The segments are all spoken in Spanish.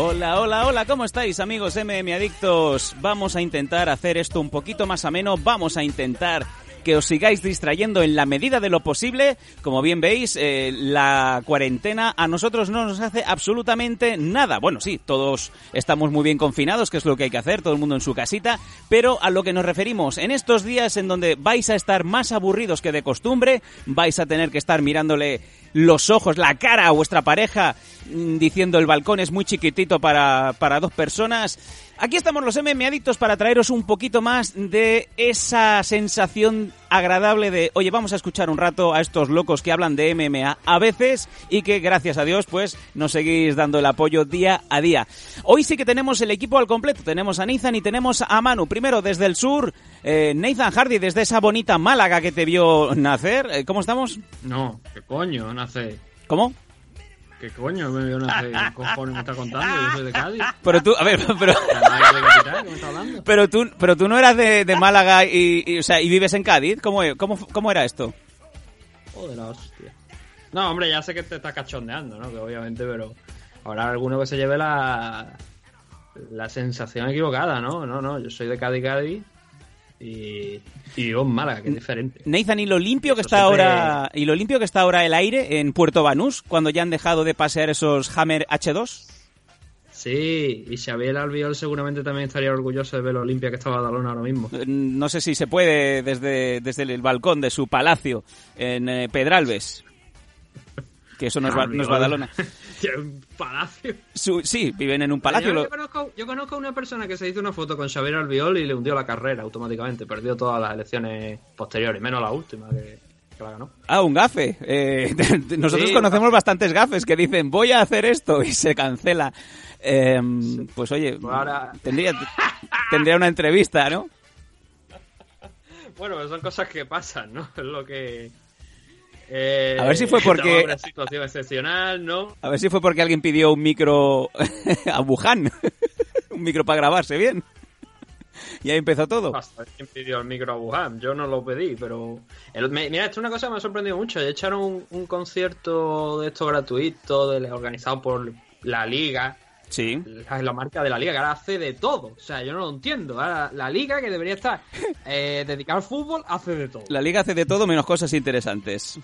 Hola, hola, hola, ¿cómo estáis amigos MM Adictos? Vamos a intentar hacer esto un poquito más ameno, vamos a intentar que os sigáis distrayendo en la medida de lo posible. Como bien veis, eh, la cuarentena a nosotros no nos hace absolutamente nada. Bueno, sí, todos estamos muy bien confinados, que es lo que hay que hacer, todo el mundo en su casita, pero a lo que nos referimos, en estos días en donde vais a estar más aburridos que de costumbre, vais a tener que estar mirándole los ojos, la cara a vuestra pareja mm, diciendo el balcón es muy chiquitito para, para dos personas. Aquí estamos los MM Adictos para traeros un poquito más de esa sensación agradable de, oye, vamos a escuchar un rato a estos locos que hablan de MMA a veces y que gracias a Dios pues nos seguís dando el apoyo día a día. Hoy sí que tenemos el equipo al completo, tenemos a Nathan y tenemos a Manu. Primero desde el sur, eh, Nathan Hardy desde esa bonita Málaga que te vio nacer. Eh, ¿Cómo estamos? No, ¿qué coño nace? ¿Cómo? ¿Qué coño me vio nacer? ¿Qué cojones me está contando? Yo soy de Cádiz. Pero tú, a ver, pero... Canalla de capital, ¿qué me está hablando? Pero tú, pero tú no eras de, de Málaga y, y, o sea, y vives en Cádiz. ¿Cómo, cómo, ¿Cómo era esto? Joder, la hostia. No, hombre, ya sé que te estás cachondeando, ¿no? Que obviamente, pero habrá alguno que se lleve la, la sensación equivocada, ¿no? No, no, yo soy de Cádiz, Cádiz y, y en Málaga, que es diferente. Nathan, y lo limpio que Eso está siempre- ahora, y lo limpio que está ahora el aire en Puerto Banús cuando ya han dejado de pasear esos Hammer H2. Sí, y Xavier Albiol seguramente también estaría orgulloso de ver lo limpia que está Badalona ahora mismo. Eh, No sé si se puede desde, desde el balcón de su palacio en eh, Pedralbes. Que eso no es, no es Badalona. Un palacio. Su- sí, viven en un palacio. Yo, lo- yo conozco, yo conozco a una persona que se hizo una foto con Xavier Albiol y le hundió la carrera automáticamente. Perdió todas las elecciones posteriores, menos la última que, que la ganó. Ah, un gafe. Eh, nosotros Sí, conocemos bastantes gafes que dicen voy a hacer esto y se cancela. Eh, pues oye, Pues ahora- tendría, tendría una entrevista, ¿no? Bueno, pues son cosas que pasan, ¿no? Es lo que... eh, A ver si fue porque- una situación excepcional, ¿no? A ver si fue porque alguien pidió un micro a Wuhan. un micro para grabarse bien. Y ahí empezó todo. ¿Quién pidió el micro a Wuhan? Yo no lo pedí, pero... el- me- mira, esto es una cosa que me ha sorprendido mucho. Echaron un, un concierto de esto gratuito, de, organizado por la Liga, Sí. la, la marca de la liga, que ahora hace de todo. O sea, yo no lo entiendo. Ahora la liga, que debería estar eh, dedicada al fútbol, hace de todo. La liga hace de todo menos cosas interesantes.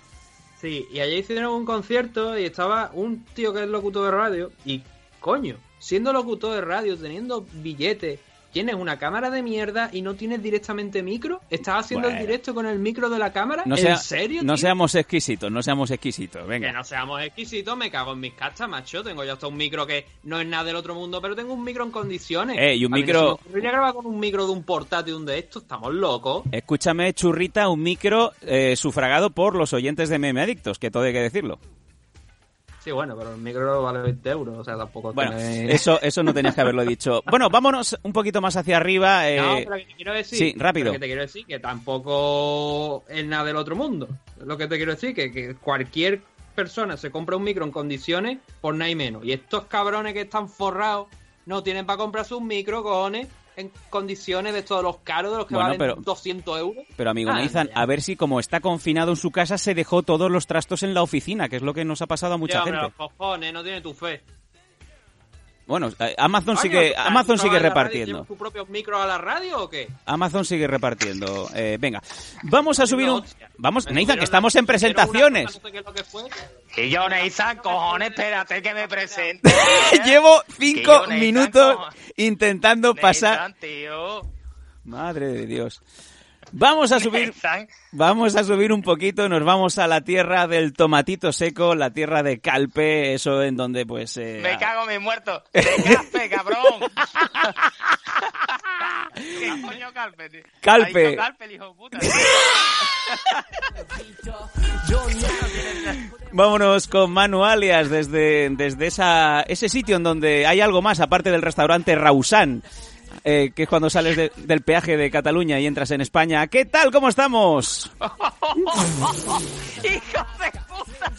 Sí, y allí hicieron un concierto y estaba un tío que es locutor de radio. Y coño, siendo locutor de radio, teniendo billetes, tienes una cámara de mierda y no tienes directamente micro. ¿Estás haciendo Bueno. el directo con el micro de la cámara? No, ¿En sea- serio? no tío? seamos exquisitos, no seamos exquisitos. Que Venga. no seamos exquisitos, me cago en mis cachas, macho. Tengo yo hasta un micro que no es nada del otro mundo, pero tengo un micro en condiciones. Eh, y un A no micro- me ocurriría grabar con un micro de un portátil, un de estos, estamos locos. Escúchame, churrita, un micro eh, sufragado por los oyentes de Meme Adictos, que todo hay que decirlo. Sí, bueno, pero el micro vale 20 euros, o sea, tampoco Bueno, tiene- eso, eso no tenías que haberlo dicho. Bueno, vámonos un poquito más hacia arriba. eh, No, pero que te quiero decir. sí, rápido. que te quiero decir que tampoco es nada del otro mundo. Lo que te quiero decir, que, que cualquier persona se compra un micro en condiciones por nada y menos. Y estos cabrones que están forrados no tienen para comprarse un micro, cojones, en condiciones de todos los caros, de los que Bueno, valen pero- 200 euros. Pero amigo Ah, Nathan, a ver si como está confinado en su casa se dejó todos los trastos en la oficina, que es lo que nos ha pasado a mucha gente. los cojones, no tiene tu fe. Bueno, eh, Amazon sigue, ¿tú- Amazon sigue y repartiendo. ¿Llevas tu propio micro a la radio o qué? Amazon sigue repartiendo. Eh, venga, vamos a subir un... Vamos, subieron que estamos en presentaciones. cosa, no sé qué es lo que fue. Que yo, Neizan, cojones, espérate que me presente. Llevo cinco minutos intentando pasar... Neizan, tío. Madre de Dios. Vamos a subir... Vamos a subir un poquito, nos vamos a la tierra del tomatito seco, la tierra de Calpe, eso en donde pues... eh, me cago en mis muertos. De café, cabrón. ¿Qué coño Calpe? tío? Calpe. Calpe, el hijo de puta. Vámonos con Manu Alias desde, desde esa, ese sitio en donde hay algo más aparte del restaurante Rausan, eh, que es cuando sales de- del peaje de Cataluña y entras en España. ¿Qué tal? ¿Cómo estamos? ¡Hijo de puta!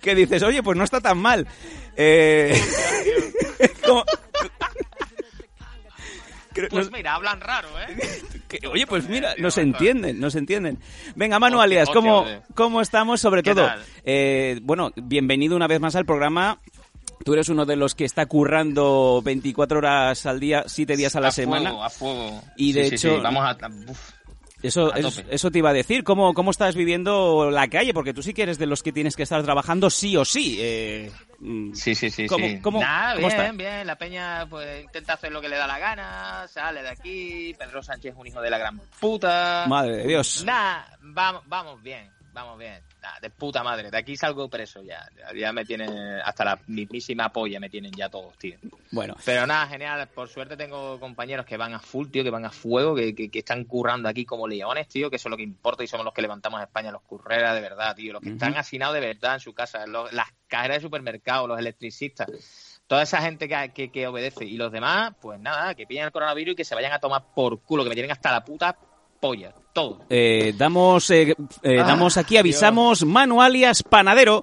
¿Qué dices? Oye, pues no está tan mal. Eh, ¿cómo- Creo- Pues mira, hablan raro, ¿eh? que- oye, pues mira, nos entienden, nos entienden. Venga, Manu Alias, ¿cómo. ¿cómo estamos? Sobre ¿Qué todo, eh, bueno, bienvenido una vez más al programa. Tú eres uno de los que está currando 24 horas al día, 7 días a la a semana. Fuego, a fuego. Y de Sí, hecho- sí, vamos a. uf. Eso, eso, te iba a decir. ¿Cómo, ¿Cómo estás viviendo la calle? Porque tú sí que eres de los que tienes que estar trabajando sí o sí. eh, mm, Sí, sí, sí. ¿Cómo- sí. cómo- cómo bien, está? bien. La peña pues intenta hacer lo que le da la gana, sale de aquí. Pedro Sánchez es un hijo de la gran puta. Madre de Dios. Nah, vamos, vamos bien, vamos bien. Nah, de puta madre, de aquí salgo preso ya. Ya- me tienen, hasta la mismísima polla me tienen ya todos, tío. Bueno, Pero nada, genial. Por suerte tengo compañeros que van a full, tío, que van a fuego, que, que, que están currando aquí como leones, tío, que eso es lo que importa y somos los que levantamos a España, los curreras de verdad, tío, los que están hacinados de verdad en su casa, los- las cajeras de supermercado, los electricistas. Toda esa gente que, que, que obedece. Y los demás, pues nada, que pillen el coronavirus y que se vayan a tomar por culo, que me tienen hasta la puta polla. Todo. eh, damos, eh, eh, Ah, damos aquí, avisamos, Manu Alias Panadero.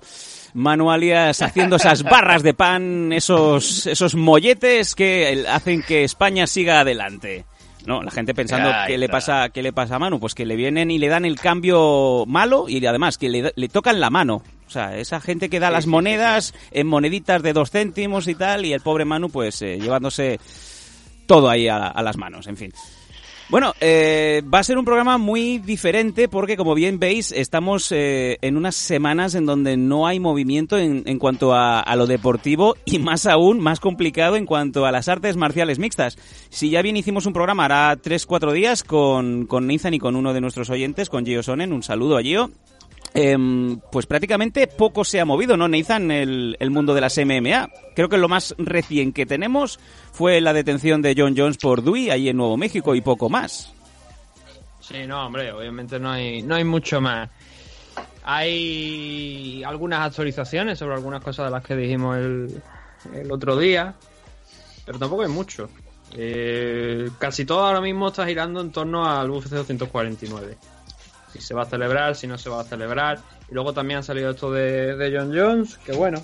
Manu Alias haciendo esas barras de pan, esos, esos molletes que hacen que España siga adelante. No, la gente pensando Ahí qué le pasa, qué le pasa a Manu, pues que le vienen y le dan el cambio malo y además que le, le tocan la mano. O sea, esa gente que da Sí, las sí, monedas en moneditas de dos céntimos y tal, y el pobre Manu pues eh, llevándose todo ahí a, a las manos, en fin. Bueno, eh, va a ser un programa muy diferente porque, como bien veis, estamos eh, en unas semanas en donde no hay movimiento en, en cuanto a, a lo deportivo y más aún, más complicado en cuanto a las artes marciales mixtas. Si ya bien hicimos un programa hará 3-4 días con, con Nathan y con uno de nuestros oyentes, con Gio Sonen, un saludo a Gio. Em, pues prácticamente poco se ha movido, ¿no, Nathan? El, el mundo de las MMA. Creo que lo más recién que tenemos fue la detención de John Jones por Dewey ahí en Nuevo México y poco más. Sí, no, hombre, obviamente no hay, no hay mucho más. Hay algunas actualizaciones sobre algunas cosas de las que dijimos el, otro día, pero tampoco hay mucho. Eh, casi todo ahora mismo está girando en torno al UFC 249. Si se va a celebrar, si no se va a celebrar. Y luego también ha salido esto de, de John Jones, que bueno,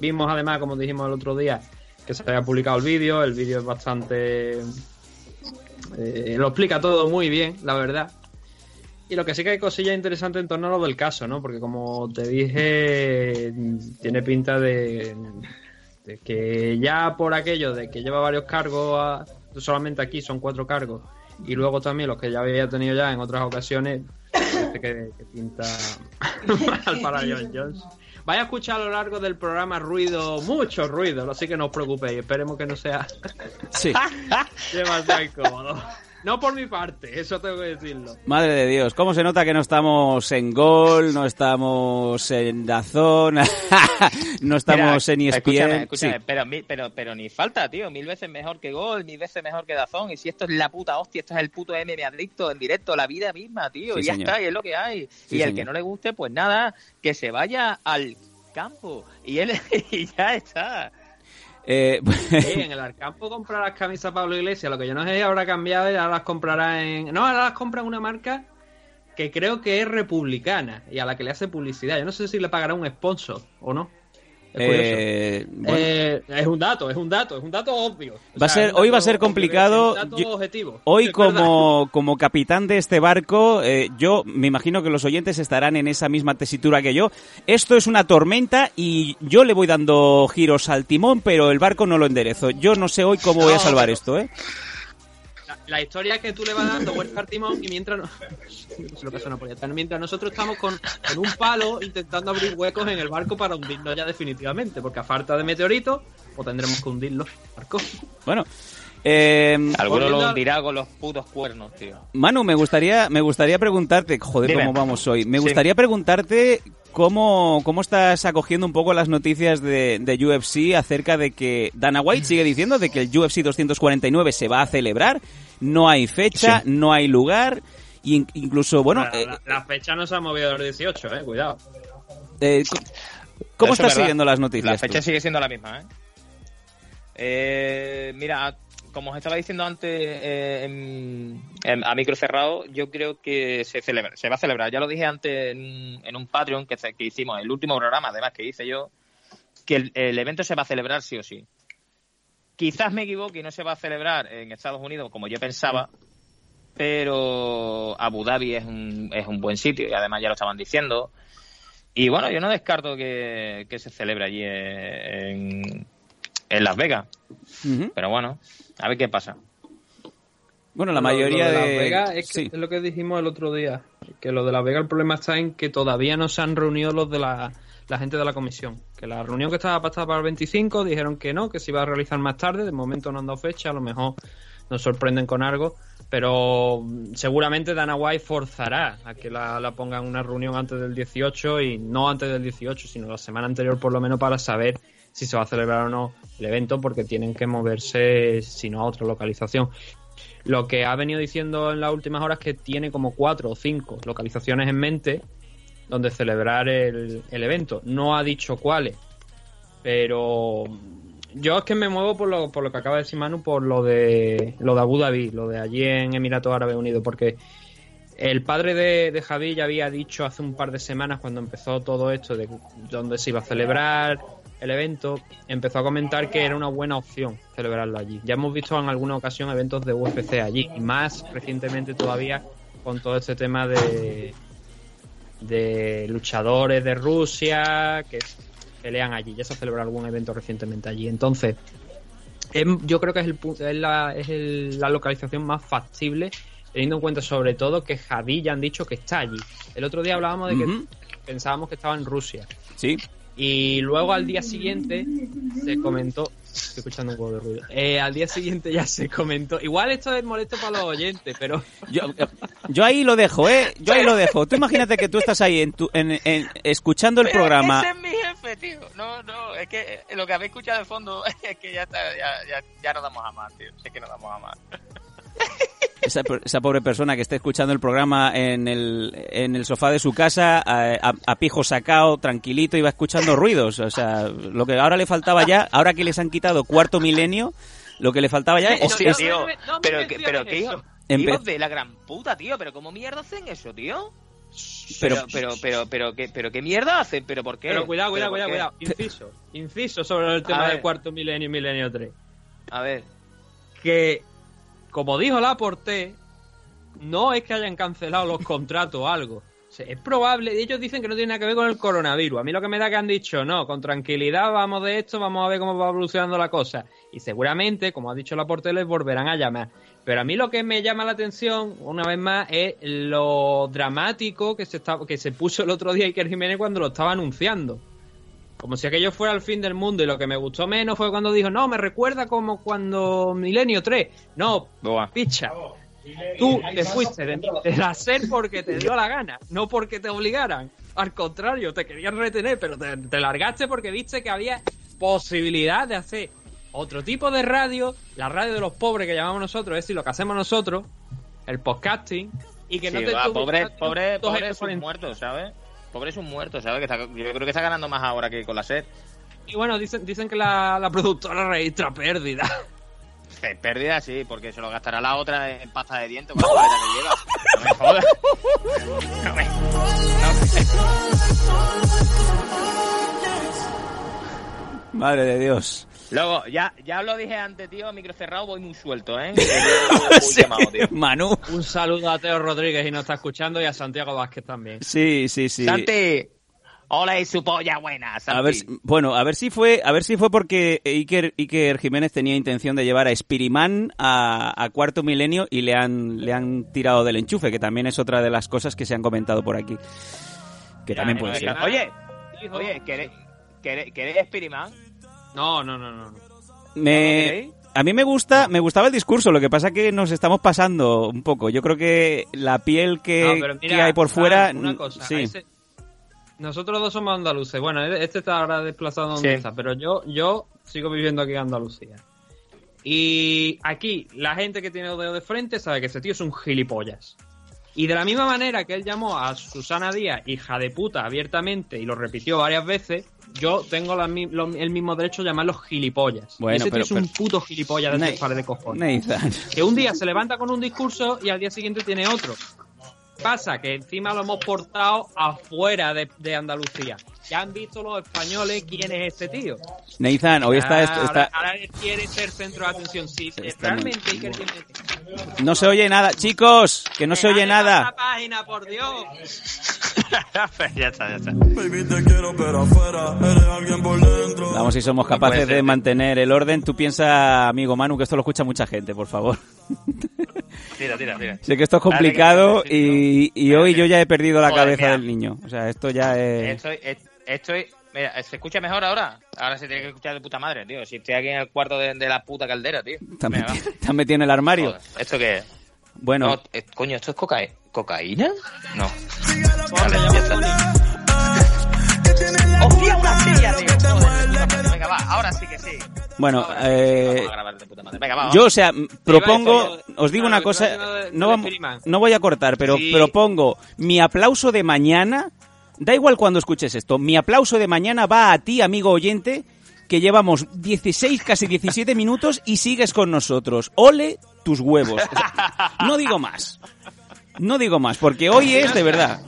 vimos además, como dijimos el otro día, que se había publicado el vídeo. El vídeo es bastante eh, lo explica todo muy bien, la verdad. Y lo que sí que hay cosillas interesantes en torno a lo del caso, ¿no? Porque como te dije, tiene pinta de, de que ya por aquello de que lleva varios cargos, solamente aquí son cuatro cargos, y luego también los que ya había tenido ya en otras ocasiones, parece que, que pinta mal para John Jones. Vaya a escuchar a lo largo del programa ruido, mucho ruido, así que no os preocupéis, esperemos que no sea Sí. demasiado incómodo. No por mi parte, eso tengo que decirlo. Madre de Dios, ¿cómo se nota que no estamos en Gol, no estamos en Dazón, no estamos en E Mira, ESPN? Escúchame, escúchame, Sí. pero, pero, pero ni falta, tío. Mil veces mejor que Gol, mil veces mejor que Dazón. Y si esto es la puta hostia, esto es el puto MM adicto en directo, la vida misma, tío. Sí, y ya señor. está, y es lo que hay. Sí, y el señor. que no le guste, pues nada, que se vaya al campo. Y él y ya está. Eh, en el Arcampo comprar las camisas Pablo Iglesias, lo que yo no sé habrá cambiado y ahora las comprará en... No, ahora las compra en una marca que creo que es republicana y a la que le hace publicidad. Yo no sé si le pagará un sponsor o no. Es eh, bueno. Eh, es un dato, es un dato, es un dato obvio. O Va a sea, ser- hoy va a ser complicado. obvio, es un dato Yo- objetivo. Hoy como, como capitán de este barco, eh, yo me imagino que los oyentes estarán en esa misma tesitura que yo. Esto es una tormenta y yo le voy dando giros al timón, pero el barco no lo enderezo. Yo no sé hoy cómo voy a salvar esto, ¿eh? La, historia es que tú le vas dando vuelta al timón y mientras... No, lo que suena por allá. Mientras nosotros estamos con, con un palo intentando abrir huecos en el barco para hundirlo ya definitivamente, porque a falta de meteoritos, o tendremos que hundirlo. Barco. Bueno, Eh, Alguno lo hundirá con los putos cuernos, tío. Manu, me gustaría, me gustaría preguntarte, joder, Dime. cómo vamos hoy. Me Sí. gustaría preguntarte cómo, cómo estás acogiendo un poco las noticias de, de UFC acerca de que Dana White sigue diciendo de que el UFC 249 se va a celebrar, no hay fecha, no hay lugar, y in- incluso, bueno, la, eh, la- la fecha no se ha movido del 18, eh, cuidado. eh, ¿cómo Eso estás verdad. siguiendo las noticias? La fecha tú? sigue siendo la misma, ¿eh? Eh, mira, como os estaba diciendo antes eh, en- en- a micro cerrado, yo creo que se, celebra, se va a celebrar. Ya lo dije antes en, en un Patreon que, hicimos, el último programa, además, que hice yo, que el, el evento se va a celebrar sí o sí. Quizás me equivoque y no se va a celebrar en Estados Unidos como yo pensaba, pero Abu Dhabi es un, es un buen sitio y además ya lo estaban diciendo. Y bueno, yo no descarto que, que se celebre allí en, en Las Vegas. Pero bueno, a ver qué pasa. Bueno, la Lo- mayoría lo de... Las Vegas es, que- sí. es lo que dijimos el otro día. Que lo de Las Vegas, el problema está en que todavía no se han reunido los de la, la gente de la comisión. Que la reunión que estaba pactada para el 25 dijeron que no, que se iba a realizar más tarde. De momento no han dado fecha, a lo mejor nos sorprenden con algo. Pero mm, seguramente Dana White forzará a que la, la pongan una reunión antes del 18 y no antes del 18, sino la semana anterior por lo menos para saber si se va a celebrar o no el evento porque tienen que moverse, si no, a otra localización. Lo que ha venido diciendo en las últimas horas es que tiene como cuatro o cinco localizaciones en mente donde celebrar el, el evento. No ha dicho cuáles, pero yo es que me muevo por lo, por lo que acaba de decir Manu, por lo de lo de Abu Dhabi, lo de allí en Emiratos Árabes Unidos, porque el padre de, de Javi ya había dicho hace un par de semanas cuando empezó todo esto de dónde se iba a celebrar el evento, empezó a comentar que era una buena opción celebrarlo allí. Ya hemos visto en alguna ocasión eventos de UFC allí, y más recientemente todavía con todo este tema de, de luchadores de Rusia que pelean allí. Ya se ha celebrado algún evento recientemente allí. Entonces, em- yo creo que es, el, es, la, es el- la localización más factible, teniendo en cuenta sobre todo que Javi ya han dicho que está allí. El otro día hablábamos de que pensábamos que estaba en Rusia. Sí. Y luego al día siguiente se comentó. Estoy escuchando un poco de ruido. Eh, al día siguiente ya se comentó. Igual esto es molesto para los oyentes, pero. Yo, yo ahí lo dejo, ¿eh? Yo ahí lo dejo. Tú imagínate que tú estás ahí en tu, en, en- escuchando el Pero programa. Ese es mi jefe, tío. No, no, es que eh, lo que habéis escuchado de fondo es que ya está, ya, ya, ya no damos a más, tío. Es que no damos a más. Esa, esa pobre persona que está escuchando el programa en el, en el sofá de su casa, a, a- a pijo sacado, tranquilito, y va escuchando ruidos. O sea, lo que ahora le faltaba ya, ahora que les han quitado cuarto milenio, lo que le faltaba ya es... Hostia, es- tío. no me- no me pero, que, menciones pero qué hijo, hijos de la gran puta, tío. Pero ¿cómo mierda hacen eso, tío? Pero- Pero, pero, pero, pero, ¿qué, pero ¿qué mierda hacen? ¿Pero por qué? Pero cuidado, ¿Pero cuidado, cuidado, cuidado. Inciso. Inciso sobre el tema del cuarto milenio y milenio 3. A ver. Que, como dijo Laporte, no es que hayan cancelado los contratos o algo. Es probable, ellos dicen que no tiene nada que ver con el coronavirus. A mí lo que me da que han dicho, no, con tranquilidad vamos de esto, vamos a ver cómo va evolucionando la cosa. Y seguramente, como ha dicho Laporte, les volverán a llamar. Pero a mí lo que me llama la atención, una vez más, es lo dramático que se, que se puso el otro día Iker Jiménez cuando lo estaba anunciando. Como si aquello fuera el fin del mundo. Y lo que me gustó menos fue cuando dijo, no, me recuerda como cuando Milenio 3. No, Buah. picha. Tú te fuiste de, de la SER porque te dio la gana, no porque te obligaran. Al contrario, te querían retener, pero te, te largaste porque viste que había posibilidad de hacer otro tipo de radio, la radio de los pobres que llamamos nosotros, es decir, lo que hacemos nosotros, el podcasting, y que no Sí, te va, pobre, no te- pobre, dos pobre es un exponentes. muerto, ¿sabes? Pobre es un muerto, ¿sabes? Que está- yo creo que está ganando más ahora que con la SER. Y bueno, dicen, dicen que la, la productora registra pérdida. Eh, Pérdida, sí, porque se lo gastará la otra en pasta de dientes con la que lleva. No me jodas. No me- Madre de Dios. Luego, ya, ya lo dije antes, tío, micro cerrado, voy muy suelto, ¿eh? Sí, tío. Manu. Un saludo a Teo Rodríguez y nos está escuchando y a Santiago Vázquez también. Sí, sí, sí. Santi, hola y su polla buena, Santi. A ver, si- bueno, a ver si fue, a ver si fue porque Iker, Iker Jiménez tenía intención de llevar a Spiriman a, a cuarto milenio y le han, le han tirado del enchufe, que también es otra de las cosas que se han comentado por aquí. Que también puede ser. Oye, oye, ¿queréis, queréis, queréis Spiriman? No, no, no, no. Me, queréis? A mí me gusta, me gustaba el discurso, lo que pasa que nos estamos pasando un poco. Yo creo que la piel que, No, pero mira, que hay por fuera... Una cosa, sí. ese- nosotros dos somos andaluces. Bueno, este está ahora desplazado donde Sí. está, pero yo, yo sigo viviendo aquí en Andalucía. Y aquí, la gente que tiene los dedos de frente sabe que ese tío es un gilipollas. Y de la misma manera que él llamó a Susana Díaz hija de puta abiertamente y lo repitió varias veces, yo tengo la lo- el mismo derecho de llamarlos gilipollas. Bueno, ese tío pero- es un pero- puto gilipollas de pares de cojones que un día se levanta con un discurso y al día siguiente tiene otro. Pasa que encima lo hemos portado afuera de, de Andalucía. Ya han visto los españoles quién es este tío. Nathan, hoy está, Ah, esto- está- Ahora, ahora quiere ser centro de atención. Sí, Está muy- realmente Iker tiene- No se oye nada. Chicos, que no se oye nada. página, por Dios. ya está, ya está. Baby, te quiero, pero afuera eres alguien por dentro. Vamos si somos capaces ser, de tío. mantener el orden. Tú piensa, amigo Manu, que esto lo escucha mucha gente, por favor. Tira, tira, tira. Sé que esto es complicado y, hoy yo ya he perdido la Joder, cabeza del niño. O sea, esto ya es... Estoy, est- estoy, mira, ¿se escucha mejor ahora? Ahora se tiene que escuchar de puta madre, tío. Si estoy aquí en el cuarto de, de la puta caldera, tío. Has metido en el armario. Joder, ¿Esto qué es? Bueno, No, eh, coño, ¿esto es coca cocaína? No. Vale, ya está. Venga, va, ahora sí que sí. bueno, eh, yo, o sea, propongo, os digo una cosa, no, no voy a cortar, pero Sí. propongo mi aplauso de mañana, da igual cuando escuches esto, mi aplauso de mañana va a ti, amigo oyente, que llevamos 16, casi 17 minutos y sigues con nosotros. Ole tus huevos. No digo más. No digo más, porque hoy es de verdad.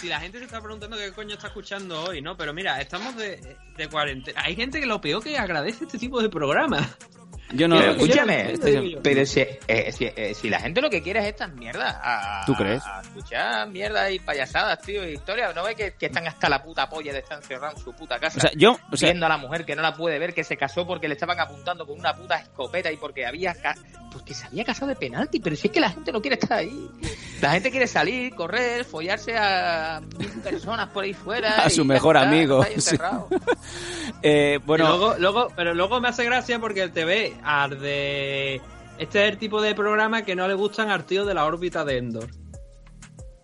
Si la gente se está preguntando qué coño está escuchando hoy, ¿no? Pero mira, estamos de, de cuarentena. Hay gente que lo peor que agradece este tipo de programa. Yo no. Pero escúchame, yo- yo- yo- pero si, eh, si, eh, si la gente lo que quiere es estas mierdas, a, ¿Tú crees? A, escuchar mierdas y payasadas, tío, y historias. ¿No ves que, que están hasta la puta polla de estar encerrados en su puta casa? O sea, yo, o sea, viendo a la mujer que no la puede ver, que se casó porque le estaban apuntando con una puta escopeta y porque había porque se había casado de penalti, pero si es que la gente no quiere estar ahí. La gente quiere salir, correr, follarse a mil personas por ahí fuera. A su mejor está, amigo, está ahí sí. encerrado. eh, bueno, luego, luego, pero luego me hace gracia porque el TV arde. Este es el tipo de programa que no le gustan al tío de la órbita de Endor.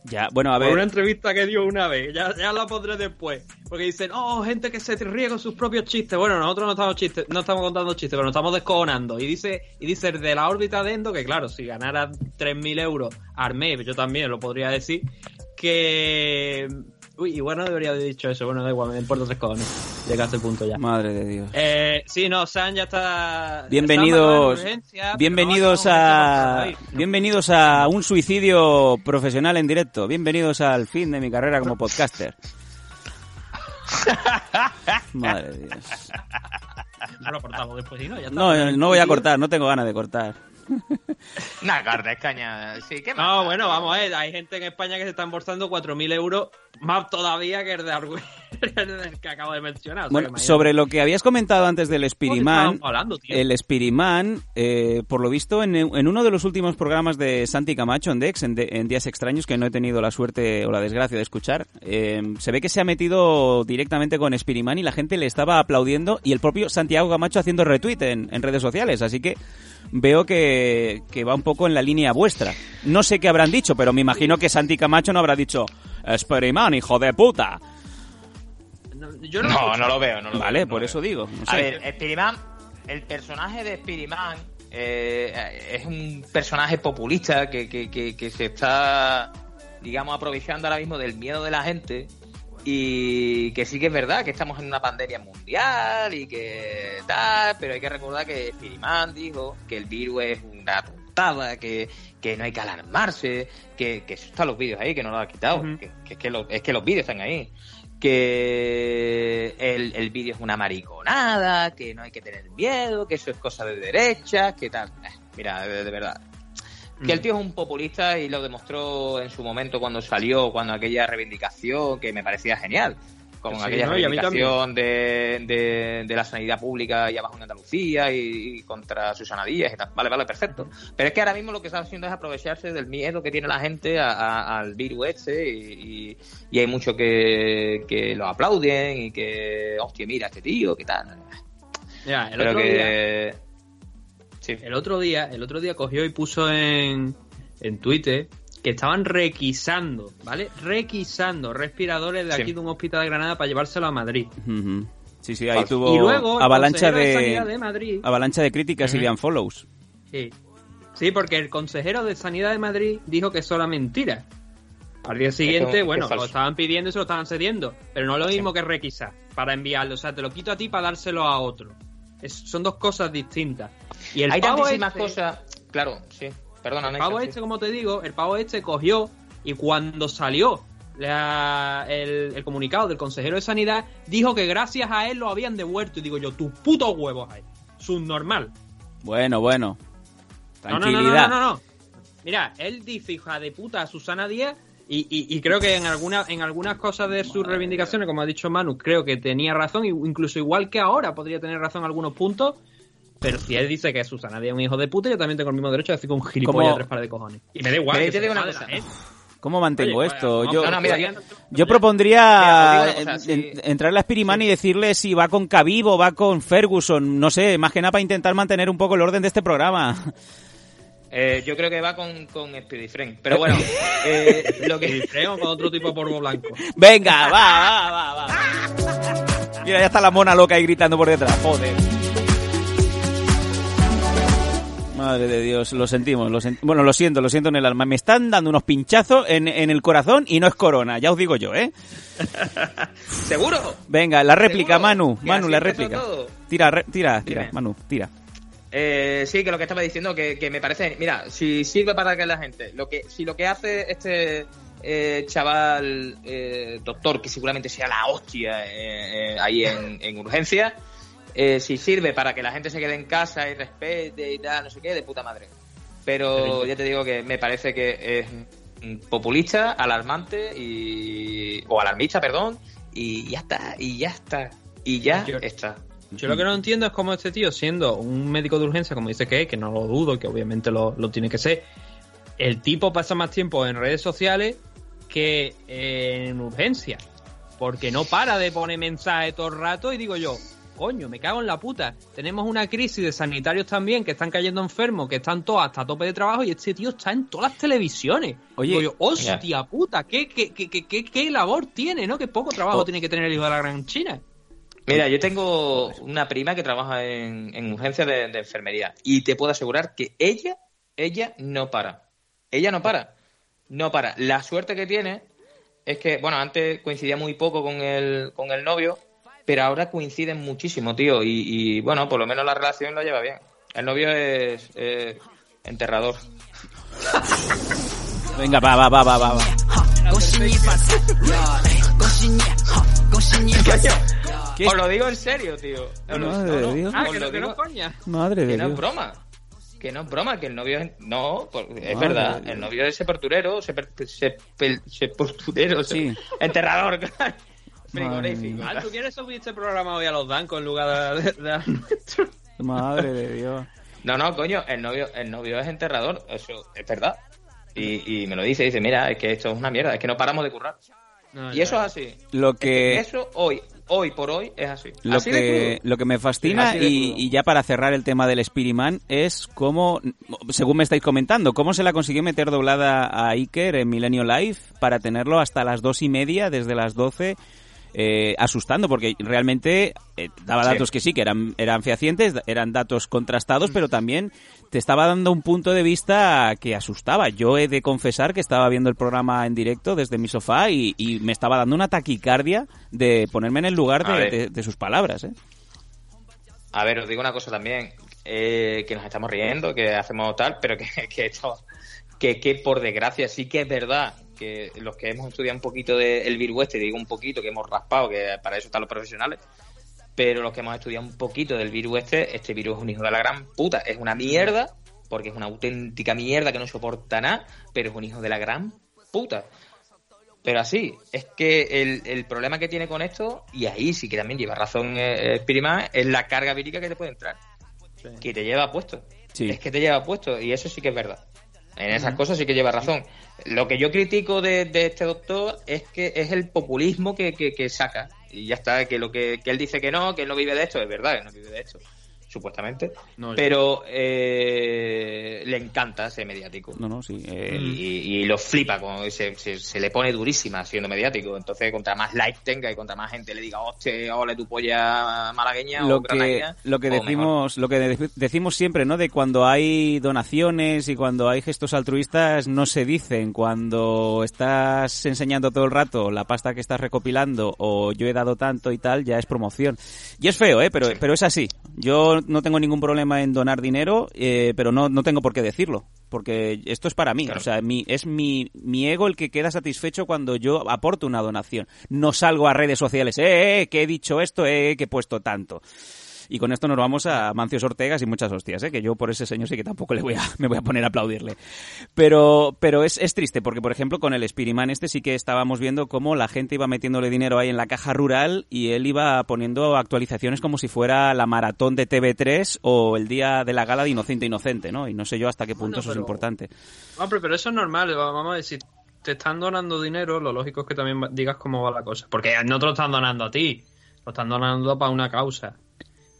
ya, bueno, a Por una ver. entrevista que dio una vez, ya, ya la pondré después. Porque dicen, oh, gente que se ríe con sus propios chistes. Bueno, nosotros no estamos chistes, no estamos contando chistes, pero nos estamos descojonando. Y dice, y dice el de la órbita de Endo, que claro, si ganara 3.000 euros al mes, yo también lo podría decir, que... Uy, igual no debería haber dicho eso, bueno, da igual, me importa tres cojones. Llega a ese punto ya. Madre de Dios. Eh, sí, no, San ya está... Bienvenidos, está bienvenidos no, no, a, no, bienvenidos a un suicidio profesional en directo. Bienvenidos al fin de mi carrera como podcaster. Madre de Dios. No lo cortamos después, ¿sí, ¿no? Ya está. No, no voy a cortar, no tengo ganas de cortar. Una carne, es caña. Sí, ¿qué más? No, bueno, vamos a ver. Hay gente en España que se está embolsando 4.000 euros más todavía que el de Argüey, el que acabo de mencionar. O sea, Bueno, sobre lo que habías comentado antes del Spiriman, hablando, tío? el Spiriman, eh, por lo visto, en, en uno de los últimos programas de Santi Camacho en Dex, en, de- en Días Extraños, que no he tenido la suerte o la desgracia de escuchar, eh, se ve que se ha metido directamente con Spiriman y la gente le estaba aplaudiendo y el propio Santiago Camacho haciendo retweet en, en redes sociales, así que veo que, que va un poco en la línea vuestra. No sé qué habrán dicho, pero me imagino que Santi Camacho no habrá dicho Spiriman, hijo de puta. No, yo no, No, no lo veo, no lo Vale, veo, no por lo eso veo. digo. no A sé. ver, Spiriman, el personaje de Spiriman eh, es un personaje populista que, que, que, que se está, digamos, aprovechando ahora mismo del miedo de la gente y que sí que es verdad que estamos en una pandemia mundial y que tal, pero hay que recordar que Spiriman dijo que el virus es una que, que no hay que alarmarse, que, que eso está en los vídeos ahí, que no lo ha quitado, que, que es, que lo- es que los vídeos están ahí que el, el vídeo es una mariconada, que no hay que tener miedo, que eso es cosa de derecha, que tal. Eh, Mira, de, de verdad. Que el tío es un populista y lo demostró en su momento cuando salió, cuando aquella reivindicación que me parecía genial. Con Sí, aquella ¿no? Reivindicación de, de, de la sanidad pública y abajo en Andalucía y, y contra Susana Díaz y tal. Vale, vale, perfecto. Pero es que ahora mismo lo que está haciendo es aprovecharse del miedo que tiene la gente a- a- al virus este y, y- y hay muchos que, que lo aplauden y que, hostia, mira este tío, qué tal. Mira, el Pero otro día. Sí. el otro día, el otro día cogió y puso en, en Twitter que estaban requisando, ¿vale? Requisando respiradores de Sí. aquí de un hospital de Granada para llevárselo a Madrid. Sí, sí, ahí Falso. tuvo Y luego avalancha de de, Sanidad de Madrid avalancha de críticas y de unfollows. Sí. Sí, porque el consejero de Sanidad de Madrid dijo que eso era mentira. Al día siguiente, es bueno, lo estaban pidiendo y se lo estaban cediendo. Pero no es lo mismo que requisar para enviarlo. O sea, te lo quito a ti para dárselo a otro. Es- son dos cosas distintas. Y el Hay pavo tantísimas este- cosas. Claro, sí. Perdona, El pavo este, como te digo, el pavo este cogió y cuando salió la- el, el comunicado del consejero de Sanidad, dijo que gracias a él lo habían devuelto. Y digo yo, tus putos huevos ahí. Subnormal. Bueno, bueno. No, no, Tranquilidad. No, no, no, no, no. Mira, él dice hija de puta a Susana Díaz y, y- y creo que en, alguna, en algunas cosas de sus reivindicaciones, como ha dicho Manu, creo que tenía razón, incluso igual que ahora podría tener razón en algunos puntos. Pero si él dice que Susana Díaz es un hijo de puta, yo también tengo el mismo derecho de decir que un gilipollas ¿Cómo? de tres pares de cojones. Y me da igual. Pero que te digo una cosa. la. ¿Cómo mantengo Oye, esto? vaya, yo, No, no, mira, yo- yo propondría Mira, os digo una cosa, en- sí. en- entrarle a Spiriman y decirle si va con Cavivo, va con Ferguson, no sé, más que nada para intentar mantener un poco el orden de este programa. Eh, yo creo que va con, con Speedy Friend. Pero bueno, eh, lo que. creo con otro tipo de polvo blanco. Venga, va, va, va, va. Mira, ya está la mona loca ahí gritando por detrás. Joder. Madre de Dios, lo sentimos, lo sen- bueno, lo siento, lo siento en el alma. Me están dando unos pinchazos en, en el corazón y no es corona, ya os digo yo, ¿eh? ¿Seguro? Venga, la réplica, ¿Seguro? Manu, Manu, la réplica. Tira, re- tira, tira, Dime. Manu, tira. Eh, sí, que lo que estaba diciendo, que, que me parece. Mira, si sirve para que la gente. lo que Si lo que hace este eh, chaval, eh, doctor, que seguramente sea la hostia eh, eh, ahí en, en urgencia, eh, si sirve para que la gente se quede en casa y respete y tal, no sé qué, de puta madre. Pero ya te digo que me parece que es populista, alarmante y. o alarmista, perdón, y ya está, y ya está, y ya Yo- está. Yo lo que no entiendo es cómo este tío, siendo un médico de urgencia, como dice que es, que no lo dudo, que obviamente lo, lo tiene que ser, el tipo pasa más tiempo en redes sociales que en urgencia. Porque no para de poner mensajes todo el rato y digo yo, coño, me cago en la puta. Tenemos una crisis de sanitarios también que están cayendo enfermos, que están todos hasta tope de trabajo y este tío está en todas las televisiones. Oye, yo, hostia puta, ¿qué, qué, qué, qué, qué- labor tiene, ¿no? Qué poco trabajo Oh. tiene que tener el hijo de la gran China. Mira, yo tengo una prima que trabaja en, en urgencia de, de enfermería y te puedo asegurar que ella, ella no para. Ella no para. No para. La suerte que tiene es que, bueno, antes coincidía muy poco con el, con el novio, pero ahora coinciden muchísimo, tío. Y, y, bueno, por lo menos la relación lo lleva bien. El novio es eh, enterrador. Venga, va, va, va, va, va. va. ¿Qué? Os lo digo en serio, tío. Madre no, no, de Dios. Ah, que no, que no coña. Madre de Que no es broma. Que no es broma, que el novio es... No, es Madre verdad. El novio es sepulturero, sepulturero, Sí. enterrador, claro. Frigorífico. Ah, ¿tú quieres subir este programa hoy a los dancos en lugar de, de, de a nuestro? Madre de Dios. No, no, coño, el novio, el novio es enterrador, eso es verdad. Y, y me lo dice, dice, mira, es que esto es una mierda, es que no paramos de currar. No, Y eso es así. Lo Es que eso hoy, hoy por hoy, es así. lo así que, lo que me fascina y, y ya para cerrar el tema del Spiriman es cómo, según me estáis comentando, cómo se la consiguió meter doblada a Iker en Milenio Live para tenerlo hasta las dos y media, desde las doce, eh, asustando, porque realmente eh, daba Sí. datos que sí, que eran, eran fehacientes, eran datos contrastados, pero también te estaba dando un punto de vista que asustaba. Yo he de confesar que estaba viendo el programa en directo desde mi sofá y, y me estaba dando una taquicardia de ponerme en el lugar de, ver. de- de sus palabras. ¿eh? A ver, os digo una cosa también, eh, que nos estamos riendo, que hacemos tal, pero que, que esto, que, que por desgracia sí que es verdad que los que hemos estudiado un poquito del virus este, digo un poquito, que hemos raspado, que para eso están los profesionales, pero los que hemos estudiado un poquito del virus este, este virus es un hijo de la gran puta, es una mierda, porque es una auténtica mierda que no soporta nada, pero es un hijo de la gran puta. Pero así, es que el, el problema que tiene con esto, y ahí sí que también lleva razón eh, Spiriman, es la carga vírica que te puede entrar. Que te lleva puesto. Sí. Es que te lleva puesto, y eso sí que es verdad. En esas cosas sí que lleva razón. Lo que yo critico de, de este doctor es que es el populismo que, que, que saca. y ya está, que lo que, que él dice que no, que él no vive de esto, es verdad, que no vive de esto, supuestamente, No, pero eh, le encanta ser mediático. No, no, sí. eh, Y, y lo flipa, como se, se, se le pone durísima siendo mediático. Entonces, contra más likes tenga y contra más gente le diga, hostia, ole tu polla malagueña lo o que granadina", lo que pues mejor. decimos lo que de- decimos siempre no de cuando hay donaciones y cuando hay gestos altruistas no se dicen cuando estás enseñando todo el rato la pasta que estás recopilando o yo he dado tanto y tal ya es promoción y es feo eh pero Sí. pero es así yo no tengo ningún problema en donar dinero eh, pero no no tengo por qué decirlo porque esto es para mí, Claro. o sea, mi, es mi, mi ego el que queda satisfecho cuando yo aporto una donación. No salgo a redes sociales, eh, eh, que he dicho esto, eh, que he puesto tanto. Y con esto nos vamos a Mancios Ortegas y muchas hostias, ¿eh? que yo por ese señor sí que tampoco le voy a, me voy a poner a aplaudirle. Pero, pero es, es triste, porque por ejemplo con el Spiriman este sí que estábamos viendo cómo la gente iba metiéndole dinero ahí en la caja rural y él iba poniendo actualizaciones como si fuera la maratón de TV3 o el día de la gala de Inocente Inocente, ¿no? Y no sé yo hasta qué punto Bueno, eso es importante. Hombre, pero eso es normal. Vamos a decir, te están donando dinero, lo lógico es que también digas cómo va la cosa. Porque no te lo están donando a ti, lo están donando para una causa.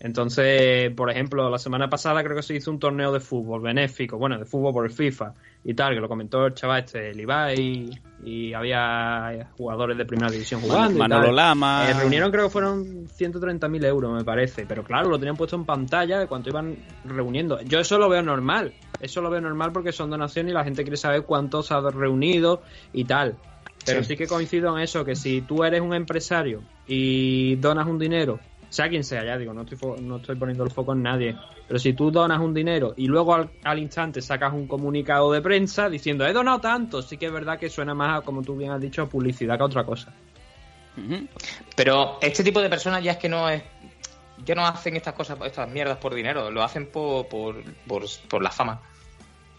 Entonces, por ejemplo, la semana pasada creo que se hizo un torneo de fútbol benéfico, bueno, de fútbol por el FIFA y tal, que lo comentó el chaval este, el Ibai, y había jugadores de primera división jugando. Manolo. Lama. Eh, reunieron creo que fueron 130.000 euros, me parece. Pero claro, lo tenían puesto en pantalla de cuánto iban reuniendo. Yo eso lo veo normal. Eso lo veo normal porque son donaciones y la gente quiere saber cuánto se ha reunido y tal. Pero sí. Sí. que coincido en eso, que si tú eres un empresario y donas un dinero, sea quien sea, ya digo, no estoy, no estoy poniendo el foco en nadie, pero si tú donas un dinero y luego al, al instante sacas un comunicado de prensa diciendo he donado tanto, sí que es verdad que suena más, a, como tú bien has dicho, a publicidad que a otra cosa. Pero este tipo de personas ya es que no es. Ya no hacen estas cosas, estas mierdas por dinero, lo hacen por, por, por, por la fama.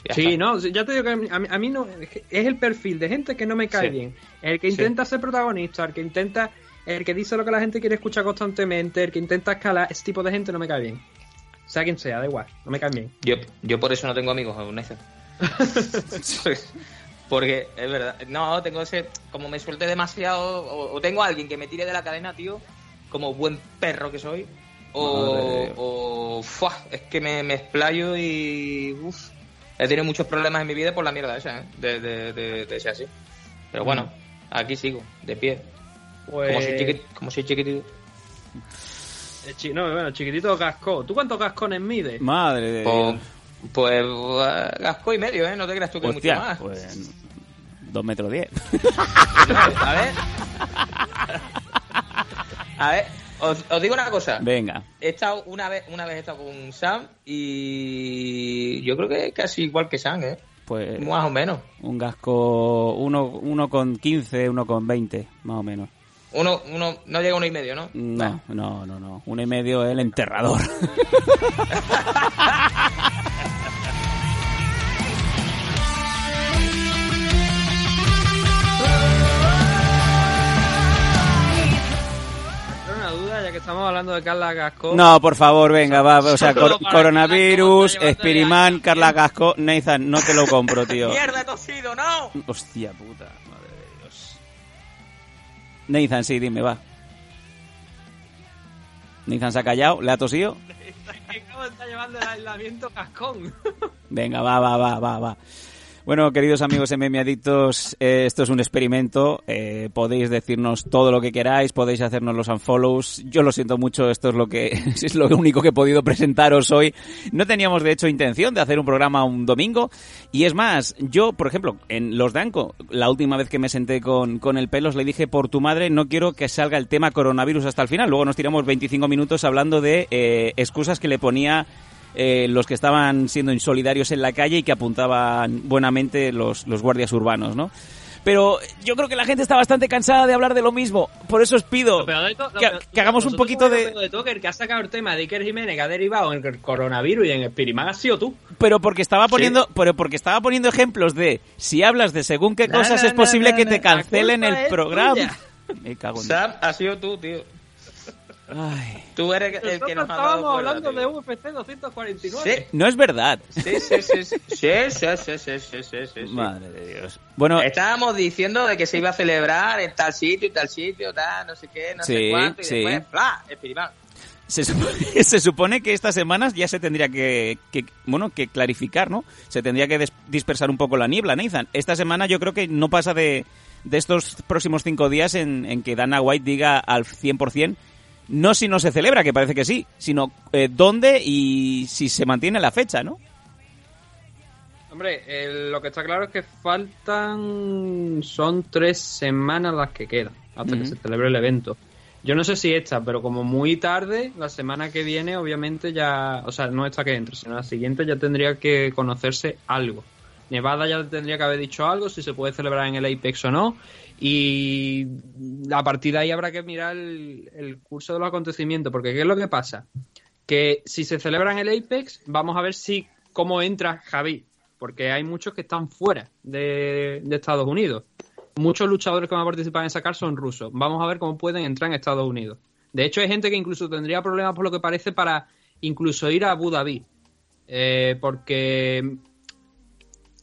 Ya Sí, está. no, ya te digo que a mí, a mí- no. Es el perfil de gente que no me cae Sí. bien. El que Sí. intenta ser protagonista, el que intenta. El que dice lo que la gente quiere escuchar constantemente, el que intenta escalar, ese tipo de gente no me cae bien. Sea quien sea, da igual, no me cae bien. Yo, yo por eso no tengo amigos, Nathan. Porque es verdad. No, tengo ese. Como me suelte demasiado. O, o tengo a alguien que me tire de la cadena, tío. Como buen perro que soy. O. O ¡fua! es que me, me explayo y. Uf, he tenido muchos problemas en mi vida por la mierda esa, ¿eh? De, de, de, de ser así. Pero bueno, aquí sigo, de pie. Pues. Como soy, chiquit- como soy chiquitito. el chi- no, bueno, chiquitito Gasco. ¿Tú cuántos gascones mides? Madre de Pues, pues uh, gasco y medio, ¿eh? No te creas tú que es mucho Hostia, más. pues dos metros diez. A ver. A ver, os, os digo una cosa. Venga. He estado una vez, una vez he estado con Sam y yo creo que casi igual que Sam, ¿eh? Pues Más o menos. un gasco, uno, uno con 15, uno con 20, más o menos. Uno, uno, no llega a uno y medio, ¿no? No, no, no, no. Uno y medio el enterrador. Tengo una duda, ya que estamos hablando de Carla Gasco. No, por favor, venga, va. O sea, cor- coronavirus, Spirimán, Carla Gasco, Nathan, no te lo compro, tío. ¡Mierda, he tosido, no! Hostia puta. Nathan, sí, dime, va. Nathan se ha callado, le ha tosido. ¿Cómo está llevando el aislamiento Gascón? Venga, va, va, va, va, va. Bueno, queridos amigos MM Adictos, eh, esto es un experimento. eh, podéis decirnos todo lo que queráis, podéis hacernos los unfollows. Yo lo siento mucho, esto es lo que es lo único que he podido presentaros hoy. No teníamos de hecho intención de hacer un programa un domingo. Y es más, yo, por ejemplo, en Los Danco, la última vez que me senté con, con el pelos, le dije por tu madre, no quiero que salga el tema coronavirus hasta el final. Luego nos tiramos 25 minutos hablando de eh, excusas que le ponía eh, los que estaban siendo insolidarios en la calle y que apuntaban buenamente los, los guardias urbanos, ¿no? Pero yo creo que la gente está bastante cansada de hablar de lo mismo. Por eso os pido Lo peor de to- lo que, peor- que hagamos un poquito de... de todo, que el ha sacado el tema de Iker Jiménez que ha derivado en el coronavirus y en Spirimán ha sido tú. Pero porque estaba poniendo, pero porque estaba poniendo ejemplos de si hablas de según qué cosas na, es posible na, que te cancelen el programa. Me cago en Sam, ha sido tú, tío. Ay. Tú eres el Nosotros que nos ha dado estábamos hablando de UFC 249. Sí. No es verdad. Sí, sí, sí. Sí, sí, sí, sí, sí. Madre de Dios. Bueno, estábamos diciendo de que se iba a celebrar en tal sitio, tal sitio, tal, no sé qué, no sí, sé cuánto, y sí. después, ¡fla! Se supone, se supone, que estas semanas ya se tendría que, que, bueno que clarificar, ¿no? Se tendría que dispersar un poco la niebla, Nathan. Esta semana yo creo que no pasa de, de estos próximos cinco días en, en que Dana White diga al 100% no si no se celebra, que parece que sí, sino eh, dónde y si se mantiene la fecha, ¿no? Hombre, eh, lo que está claro es que faltan. Son tres semanas las que quedan hasta que se celebre el evento. Yo no sé si esta, pero como muy tarde, la semana que viene, obviamente ya. O sea, no esta que entra, sino la siguiente ya tendría que conocerse algo. Nevada ya tendría que haber dicho algo, si se puede celebrar en el Apex o no. Y a partir de ahí habrá que mirar el, curso de los acontecimientos. Porque ¿qué es lo que pasa? Que si se celebra en el Apex, vamos a ver si cómo entra Javi. Porque hay muchos que están fuera de, Estados Unidos. Muchos luchadores que van a participar en esa car son rusos. Vamos a ver cómo pueden entrar en Estados Unidos. De hecho, hay gente que incluso tendría problemas por lo que parece para incluso ir a Abu Dhabi. Eh, porque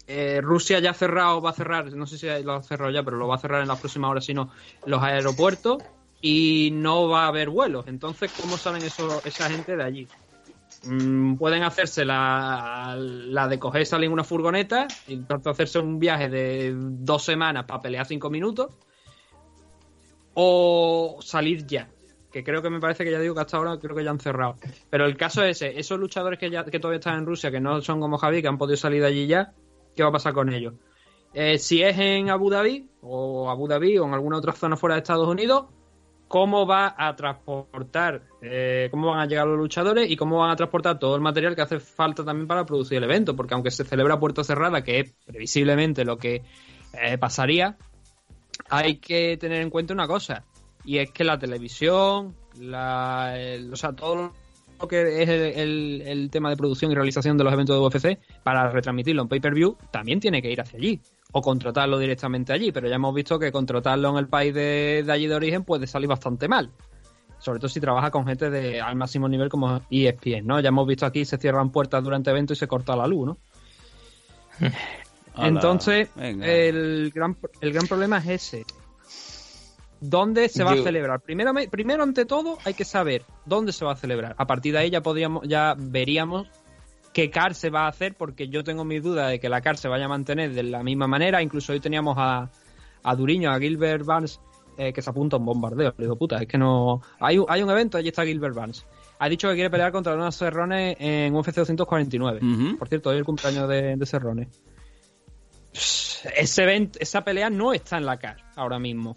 eh, Rusia ya ha cerrado, va a cerrar, no sé si lo ha cerrado ya, pero lo va a cerrar en las próximas horas, si no, los aeropuertos y no va a haber vuelos. Entonces, ¿cómo salen eso, esa gente de allí? Mm, pueden hacerse la, la de coger, salir en una furgoneta, y entonces hacerse un viaje de dos semanas para pelear cinco minutos, o salir ya. Que creo que me parece que ya digo que hasta ahora creo que ya han cerrado. Pero el caso es ese, esos luchadores que, ya, que todavía están en Rusia, que no son como Javi, que han podido salir de allí ya, ¿qué va a pasar con ellos? Eh, si es en Abu Dhabi, o Abu Dhabi, o en alguna otra zona fuera de Estados Unidos, cómo va a transportar, eh, cómo van a llegar los luchadores y cómo van a transportar todo el material que hace falta también para producir el evento, porque aunque se celebra puerta cerrada, que es previsiblemente lo que eh, pasaría, hay que tener en cuenta una cosa, y es que la televisión, la, el- o sea, todo lo que es el, el- el tema de producción y realización de los eventos de UFC, para retransmitirlo en pay-per-view, también tiene que ir hacia allí. O contratarlo directamente allí, pero ya hemos visto que contratarlo en el país de, de allí de origen puede salir bastante mal. Sobre todo si trabaja con gente de al máximo nivel como ESPN, ¿no? Ya hemos visto aquí se cierran puertas durante eventos y se corta la luz, ¿no? Entonces, el gran, el gran problema es ese. ¿Dónde se va Yo- a celebrar? Primero, me- primero, ante todo, hay que saber dónde se va a celebrar. A partir de ahí ya, podríamos, ya veríamos qué CAR se va a hacer, porque yo tengo mis dudas de que la CAR se vaya a mantener de la misma manera. Incluso hoy teníamos a, a Duriño, a Gilbert Barnes, eh, que se apunta a un bombardeo. Le digo, puta, es que no. Hay un, hay un evento, allí está Gilbert Barnes. Ha dicho que quiere pelear contra Donald Cerrone en UFC 249. Ujú. Por cierto, hoy es el cumpleaños de, de Cerrone. Ese evento, esa pelea no está en la CAR ahora mismo.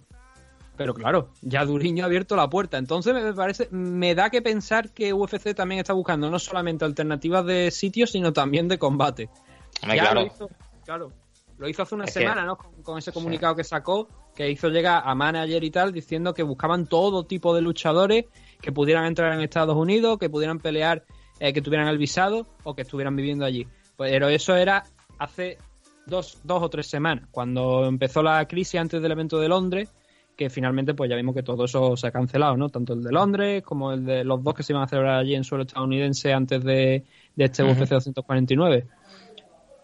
Pero claro, ya Duriño ha abierto la puerta. Entonces me parece, me da que pensar que UFC también está buscando no solamente alternativas de sitio, sino también de combate. Hombre, Ya claro. Lo hizo, claro. Lo hizo hace una Es que- semana, ¿no? Con, con ese comunicado que sacó, que hizo llegar a manager y tal, diciendo que buscaban todo tipo de luchadores que pudieran entrar en Estados Unidos, que pudieran pelear, eh, que tuvieran el visado o que estuvieran viviendo allí. Pero eso era hace dos, dos o tres semanas, cuando empezó la crisis antes del evento de Londres, que finalmente pues ya vimos que todo eso se ha cancelado, ¿no? Tanto el de Londres como el de los dos que se iban a celebrar allí en suelo estadounidense antes de, de este Ujú. UFC 249.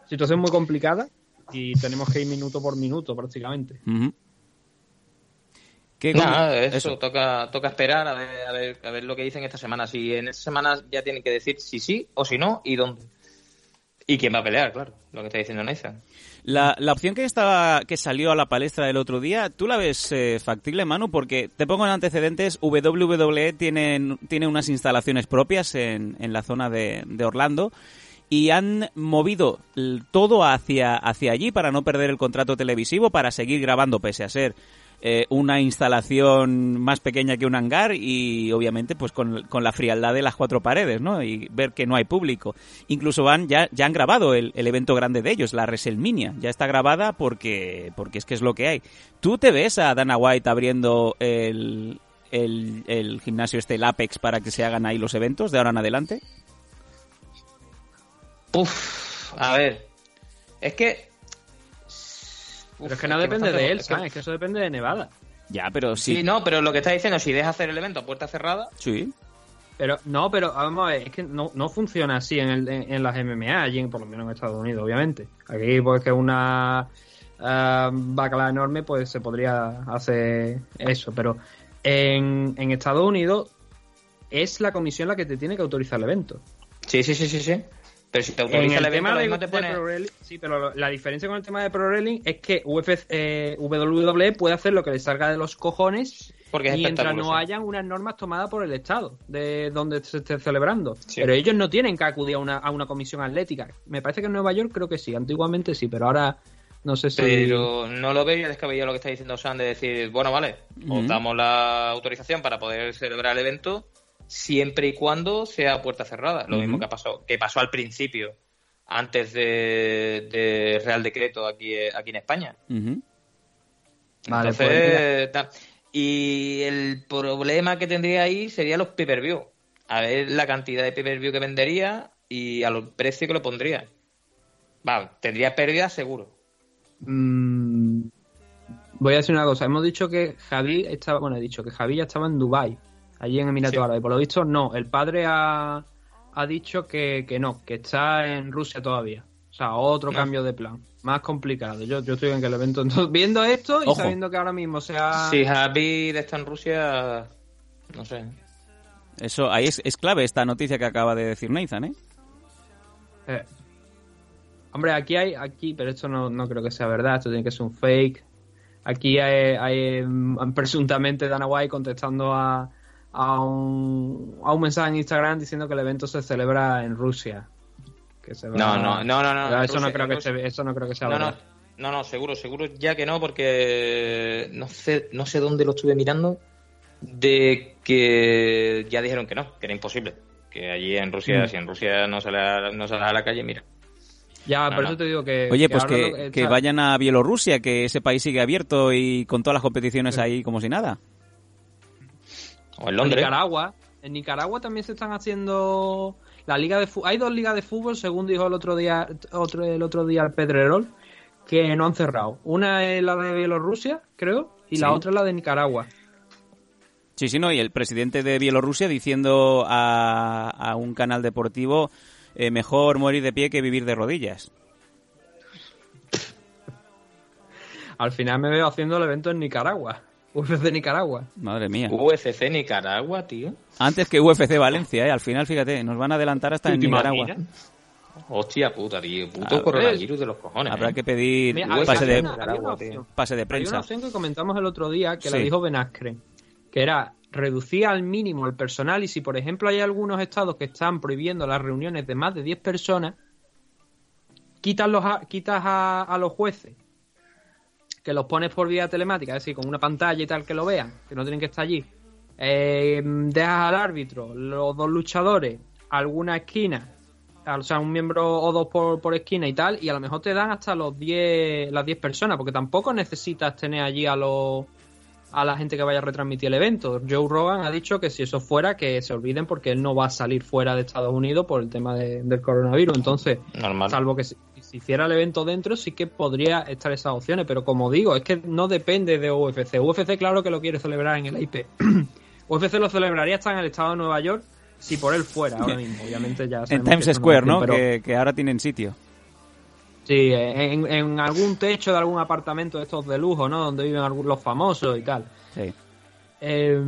Situación muy complicada y tenemos que ir minuto por minuto prácticamente. ¿Qué Nada, eso, Toca, toca esperar a ver, a, ver, a ver lo que dicen esta semana. Si en esta semana ya tienen que decir si sí o si no y dónde. Y quién va a pelear, claro, lo que está diciendo Nathan. La, la opción que estaba que salió a la palestra el otro día, ¿tú la ves eh, factible, Manu? Porque te pongo en antecedentes, WWE tiene, tiene unas instalaciones propias en, en la zona de, de Orlando y han movido todo hacia, hacia allí para no perder el contrato televisivo, para seguir grabando pese a ser eh, una instalación más pequeña que un hangar y obviamente pues con, con la frialdad de las cuatro paredes, ¿no? Y ver que no hay público. Incluso van, ya, ya han grabado el, el evento grande de ellos, la WrestleMania. Ya está grabada porque, porque es que es lo que hay. ¿Tú te ves a Dana White abriendo el, el, el gimnasio este, el Apex, para que se hagan ahí los eventos de ahora en adelante? Uf, a ver. Es que. Pero es que no depende de él, es que- ¿sabes? Es que eso depende de Nevada. Ya, pero Sí. sí. no, pero lo que está diciendo, si deja hacer el evento a puerta cerrada, Sí. Pero no, pero vamos a ver, es que no, no funciona así en, el, en, en las MMA, allí en- por lo menos en Estados Unidos, obviamente. Aquí, pues que una ah, bacala enorme, pues se podría hacer eso, pero en, en Estados Unidos es la comisión la que te tiene que autorizar el evento. sí, sí, sí, sí, sí. Pero si te En autoriza el, el evento, tema de, mismo te de pone... Pro Wrestling- sí, pero la diferencia con el tema de Pro Wrestling es que UFC, eh, WWE puede hacer lo que le salga de los cojones Porque es mientras no hayan unas normas tomadas por el Estado de donde se esté celebrando. Sí. Pero ellos no tienen que acudir a una, a una comisión atlética. Me parece que en Nueva York creo que sí, antiguamente sí, pero ahora no sé si... Pero no lo veo descabellado lo que está diciendo Sam de decir, bueno, vale, os Ujú. damos la autorización para poder celebrar el evento siempre y cuando sea puerta cerrada. Lo mismo que pasó, que pasó al principio, antes de, de Real Decreto aquí, aquí en España. Vale, Entonces, pues tal. y el problema que tendría ahí sería los pay-per-view. A ver la cantidad de pay-per-view que vendería y al precio que lo pondría. Va, tendría pérdidas seguro. Mm, voy a decir una cosa. Hemos dicho que Javi estaba... Bueno, he dicho que Javi ya estaba en Dubai allí en Emiratos Sí. Árabes. Por lo visto, no. El padre ha, ha dicho que, que no, que está en Rusia todavía. O sea, otro No. cambio de plan. Más complicado. Yo, yo estoy en que el evento... Entonces, viendo esto y Ojo. sabiendo que ahora mismo sea... Si Javi está en Rusia, no sé. Eso, ahí es, es clave esta noticia que acaba de decir Nathan, ¿eh? Eh. Hombre, aquí hay, aquí, pero esto no, no creo que sea verdad, esto tiene que ser un fake. Aquí hay, hay, mm, presuntamente Dana White contestando a, a, un, a un mensaje en Instagram diciendo que el evento se celebra en Rusia. Que se va- No, no, no, no, no, eso, no creo que Rusia. se- eso no creo que sea No, no, verdad. no, no, seguro, seguro ya que no, porque no sé, no sé dónde lo estuve mirando, de que ya dijeron que no, que era imposible. Que allí en Rusia, Mm. si en Rusia no sale a, no sale a la calle, mira. Ya, No, por no. eso te digo que. Oye, que pues que, lo que vayan a Bielorrusia, que ese país sigue abierto y con todas las competiciones Sí. ahí como si nada. O en. Nicaragua. En Nicaragua también se están haciendo la liga de hay dos ligas de fútbol según dijo el otro día otro el otro día el Pedrerol que no han cerrado. Una es la de Bielorrusia, creo, y la otra es la de Nicaragua. Sí, sí, no, y el presidente de Bielorrusia diciendo a, a un canal deportivo eh, mejor morir de pie que vivir de rodillas. Al final me veo haciendo el evento en Nicaragua. UFC Nicaragua. Madre mía. UFC Nicaragua, tío. Antes que UFC Valencia, ¿eh? Al final, fíjate, nos van a adelantar hasta en ¿Te Nicaragua. imaginas? Hostia puta, tío. Puto ver. coronavirus de los cojones. Habrá ¿eh? que pedir Mira, pase de, una- Nicaragua, pase de Hay una prensa. opción que comentamos el otro día que la dijo Ben Askren, que era reducir al mínimo el personal y si por ejemplo hay algunos estados que están prohibiendo las reuniones de más de 10 personas, quitas, los a, quitas a, a los jueces, que los pones por vía telemática, es decir, con una pantalla y tal que lo vean, que no tienen que estar allí. Eh, dejas al árbitro, los dos luchadores, alguna esquina, o sea, un miembro o dos por, por esquina y tal, y a lo mejor te dan hasta los 10, las 10 personas, porque tampoco necesitas tener allí a los a la gente que vaya a retransmitir el evento. Joe Rogan ha dicho que si eso fuera, que se olviden porque él no va a salir fuera de Estados Unidos por el tema de- del coronavirus. Entonces, Normal. salvo que si, si hiciera el evento dentro, sí que podría estar esas opciones. Pero como digo, es que no depende de UFC. UFC, claro que lo quiere celebrar en el IP. UFC lo celebraría hasta en el estado de Nueva York si por él fuera ahora mismo. Obviamente ya En Times Square, ¿no? pero- Que, que ahora tienen sitio. Sí, en, en algún techo de algún apartamento de estos de lujo, ¿no? Donde viven los famosos y tal. Sí. Eh,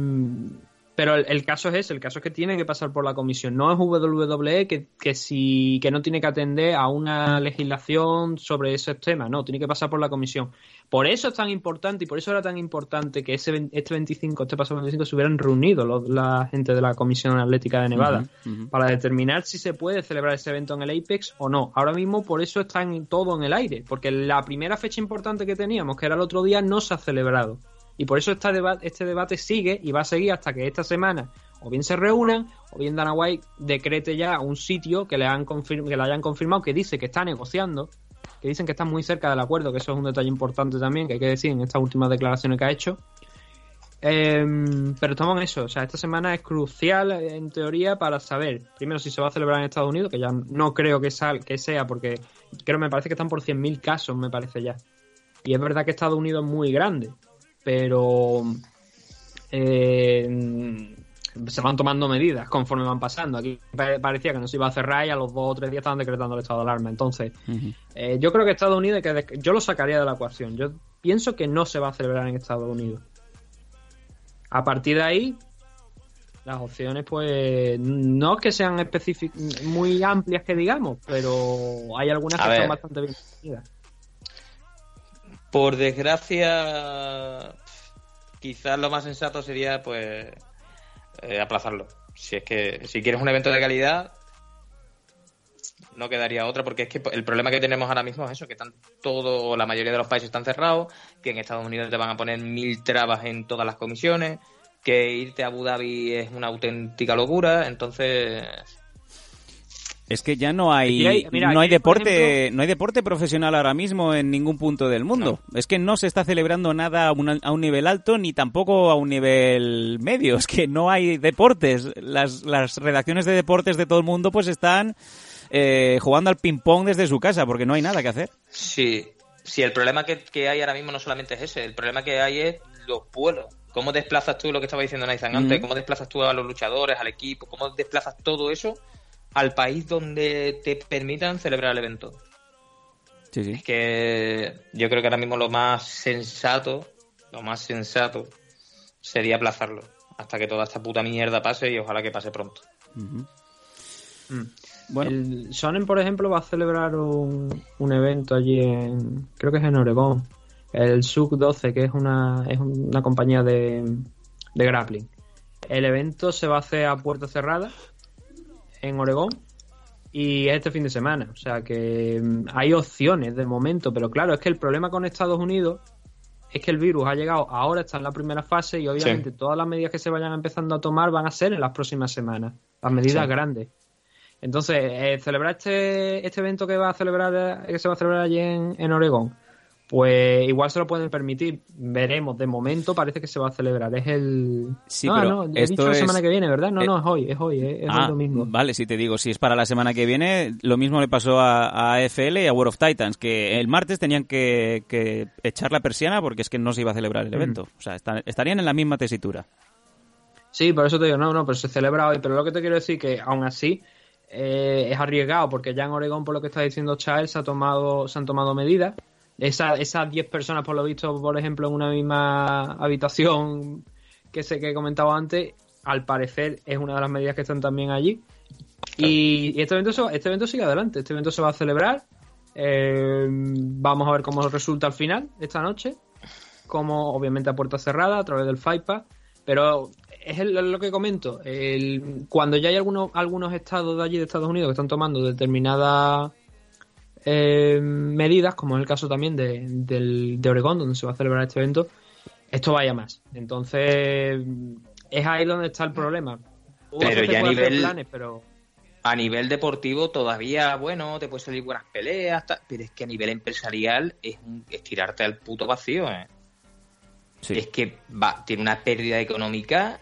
pero el, el caso es ese, el caso es que tiene que pasar por la comisión. No es WWE que, que, si, que no tiene que atender a una legislación sobre esos temas, no, tiene que pasar por la comisión. Por eso es tan importante y por eso era tan importante que ese, este 25, este pasado 25, se hubieran reunido los- la gente de la Comisión Atlética de Nevada para determinar si se puede celebrar ese evento en el Apex o no. Ahora mismo por eso está en- todo en el aire, porque la primera fecha importante que teníamos, que era el otro día, no se ha celebrado. Y por eso este debate sigue y va a seguir hasta que esta semana o bien se reúnan o bien Dana White decrete ya un sitio que le, han que le hayan confirmado que dice que está negociando, que dicen que está muy cerca del acuerdo, que eso es un detalle importante también que hay que decir en estas últimas declaraciones que ha hecho. Em, pero en eso, o sea, esta semana es crucial en teoría para saber, primero, si se va a celebrar en Estados Unidos, que ya no creo que, sal, que sea, porque creo me parece que están por 100.000 casos, me parece ya. Y es verdad que Estados Unidos es muy grande, pero eh, se van tomando medidas conforme van pasando. Aquí pa- parecía que no se iba a cerrar y a los dos o tres días estaban decretando el estado de alarma. Entonces, eh, yo creo que Estados Unidos, que yo lo sacaría de la ecuación. Yo pienso que no se va a celebrar en Estados Unidos. A partir de ahí, las opciones, pues, no es que sean específicas, muy amplias que digamos, pero hay algunas A que ver. están bastante bien definidas. Por desgracia, quizás lo más sensato sería, pues, eh, aplazarlo. Si es que, si quieres un evento de calidad, no quedaría otra, porque es que el problema que tenemos ahora mismo es eso, que están todo, la mayoría de los países están cerrados, que en Estados Unidos te van a poner mil trabas en todas las comisiones, que irte a Abu Dhabi es una auténtica locura, entonces Es que ya no hay, Aquí hay- mira, no hay deporte, no hay deporte profesional ahora mismo en ningún punto del mundo. Es que no se está celebrando nada a un, a un nivel alto ni tampoco a un nivel medio. Es que no hay deportes. Las, las redacciones de deportes de todo el mundo pues están eh, jugando al ping pong desde su casa porque no hay nada que hacer. Sí, sí, el problema que, que hay ahora mismo no solamente es ese, el problema que hay es los vuelos. ¿Cómo desplazas tú lo que estaba diciendo Nathan antes? ¿Cómo desplazas tú a los luchadores, al equipo? ¿Cómo desplazas todo eso al país donde te permitan celebrar el evento? Sí, sí. Es que yo creo que ahora mismo lo más sensato, lo más sensato sería aplazarlo hasta que toda esta puta mierda pase y ojalá que pase pronto. Mm. Bueno, El Sonnen, por ejemplo, va a celebrar un, un evento allí en. Creo que es en Oregón. El SUC 12, que es una, es una compañía de, de grappling. El evento se va a hacer a puerta cerrada en Oregón y es este fin de semana. O sea que mm, hay opciones de momento, pero claro, es que el problema con Estados Unidos es que el virus ha llegado ahora, está en la primera fase y obviamente todas las medidas que se vayan empezando a tomar van a ser en las próximas semanas, las medidas Sí. grandes. Entonces, eh, celebrar este, este evento que va a celebrar que se va a celebrar allí en, en Oregón, pues igual se lo pueden permitir. Veremos. De momento parece que se va a celebrar. Es el. Sí, no, pero no, he esto dicho la es- semana que viene, ¿verdad? No, eh, no, es hoy, es hoy, es, es Ah, el domingo. vale, si te digo, si es para la semana que viene, lo mismo le pasó a, AFL y a World of Titans, que el martes tenían que, que echar la persiana porque es que no se iba a celebrar el evento. O sea, estarían en la misma tesitura. Sí, por eso te digo, no, no, pero se celebra hoy. Pero lo que te quiero decir que aún así eh, es arriesgado, porque ya en Oregón, por lo que está diciendo Charles, se, ha tomado, se han tomado medidas. Esa- esas 10 personas, por lo visto, por ejemplo, en una misma habitación que sé que he comentado antes, al parecer es una de las medidas que están también allí. Y, y este, evento se este evento sigue adelante, este evento se va a celebrar. Eh, vamos a ver cómo resulta al final esta noche. Como obviamente a puerta cerrada a través del Pass. Pero es el- lo que comento. el- cuando ya hay algunos, algunos estados de allí de Estados Unidos que están tomando determinadas eh, medidas, como es el caso también de, Oregón, donde se va a celebrar este evento, esto vaya más. Entonces, es ahí donde está el problema. Pero ya a puede nivel- planes, pero A nivel deportivo todavía, bueno, te pueden salir buenas peleas, pero es que a nivel empresarial es, un, es tirarte al puto vacío, ¿eh? Sí. Es que va, tiene una pérdida económica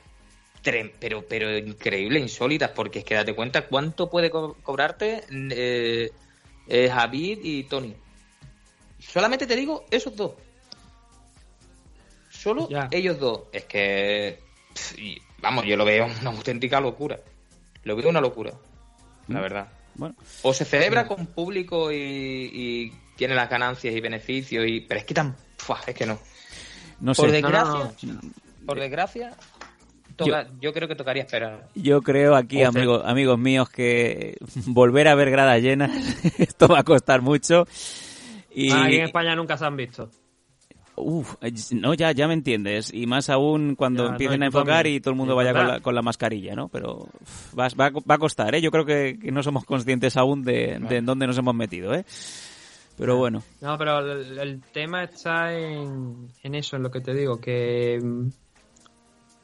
pero, pero increíble, insólita, porque es que date cuenta cuánto puede co- cobrarte eh, eh, Javid y Tony. Solamente te digo esos dos. Solo Ya. ellos dos. Es que, y, vamos, yo lo veo una auténtica locura. Lo veo una locura, la Mm. verdad. Bueno, O se celebra con público y, y tiene las ganancias y beneficios, y pero es que tan... es que no. no Por sé. desgracia, No, por desgracia, toca- yo, creo que tocaría esperar. Yo creo aquí, O amigos, amigos míos, que volver a ver gradas llenas, esto va a costar mucho. Y, Ah, aquí en España nunca se han visto. Uf, no, ya, ya me entiendes. Y más aún cuando Ya, empiecen a enfocar también. y todo el mundo vaya con la, con la mascarilla, ¿no? Pero uf, va, va, va a costar, ¿eh? Yo creo que, que no somos conscientes aún de, de en dónde nos hemos metido, ¿eh? Pero bueno, No, pero el, el tema está en, en eso, en lo que te digo, que,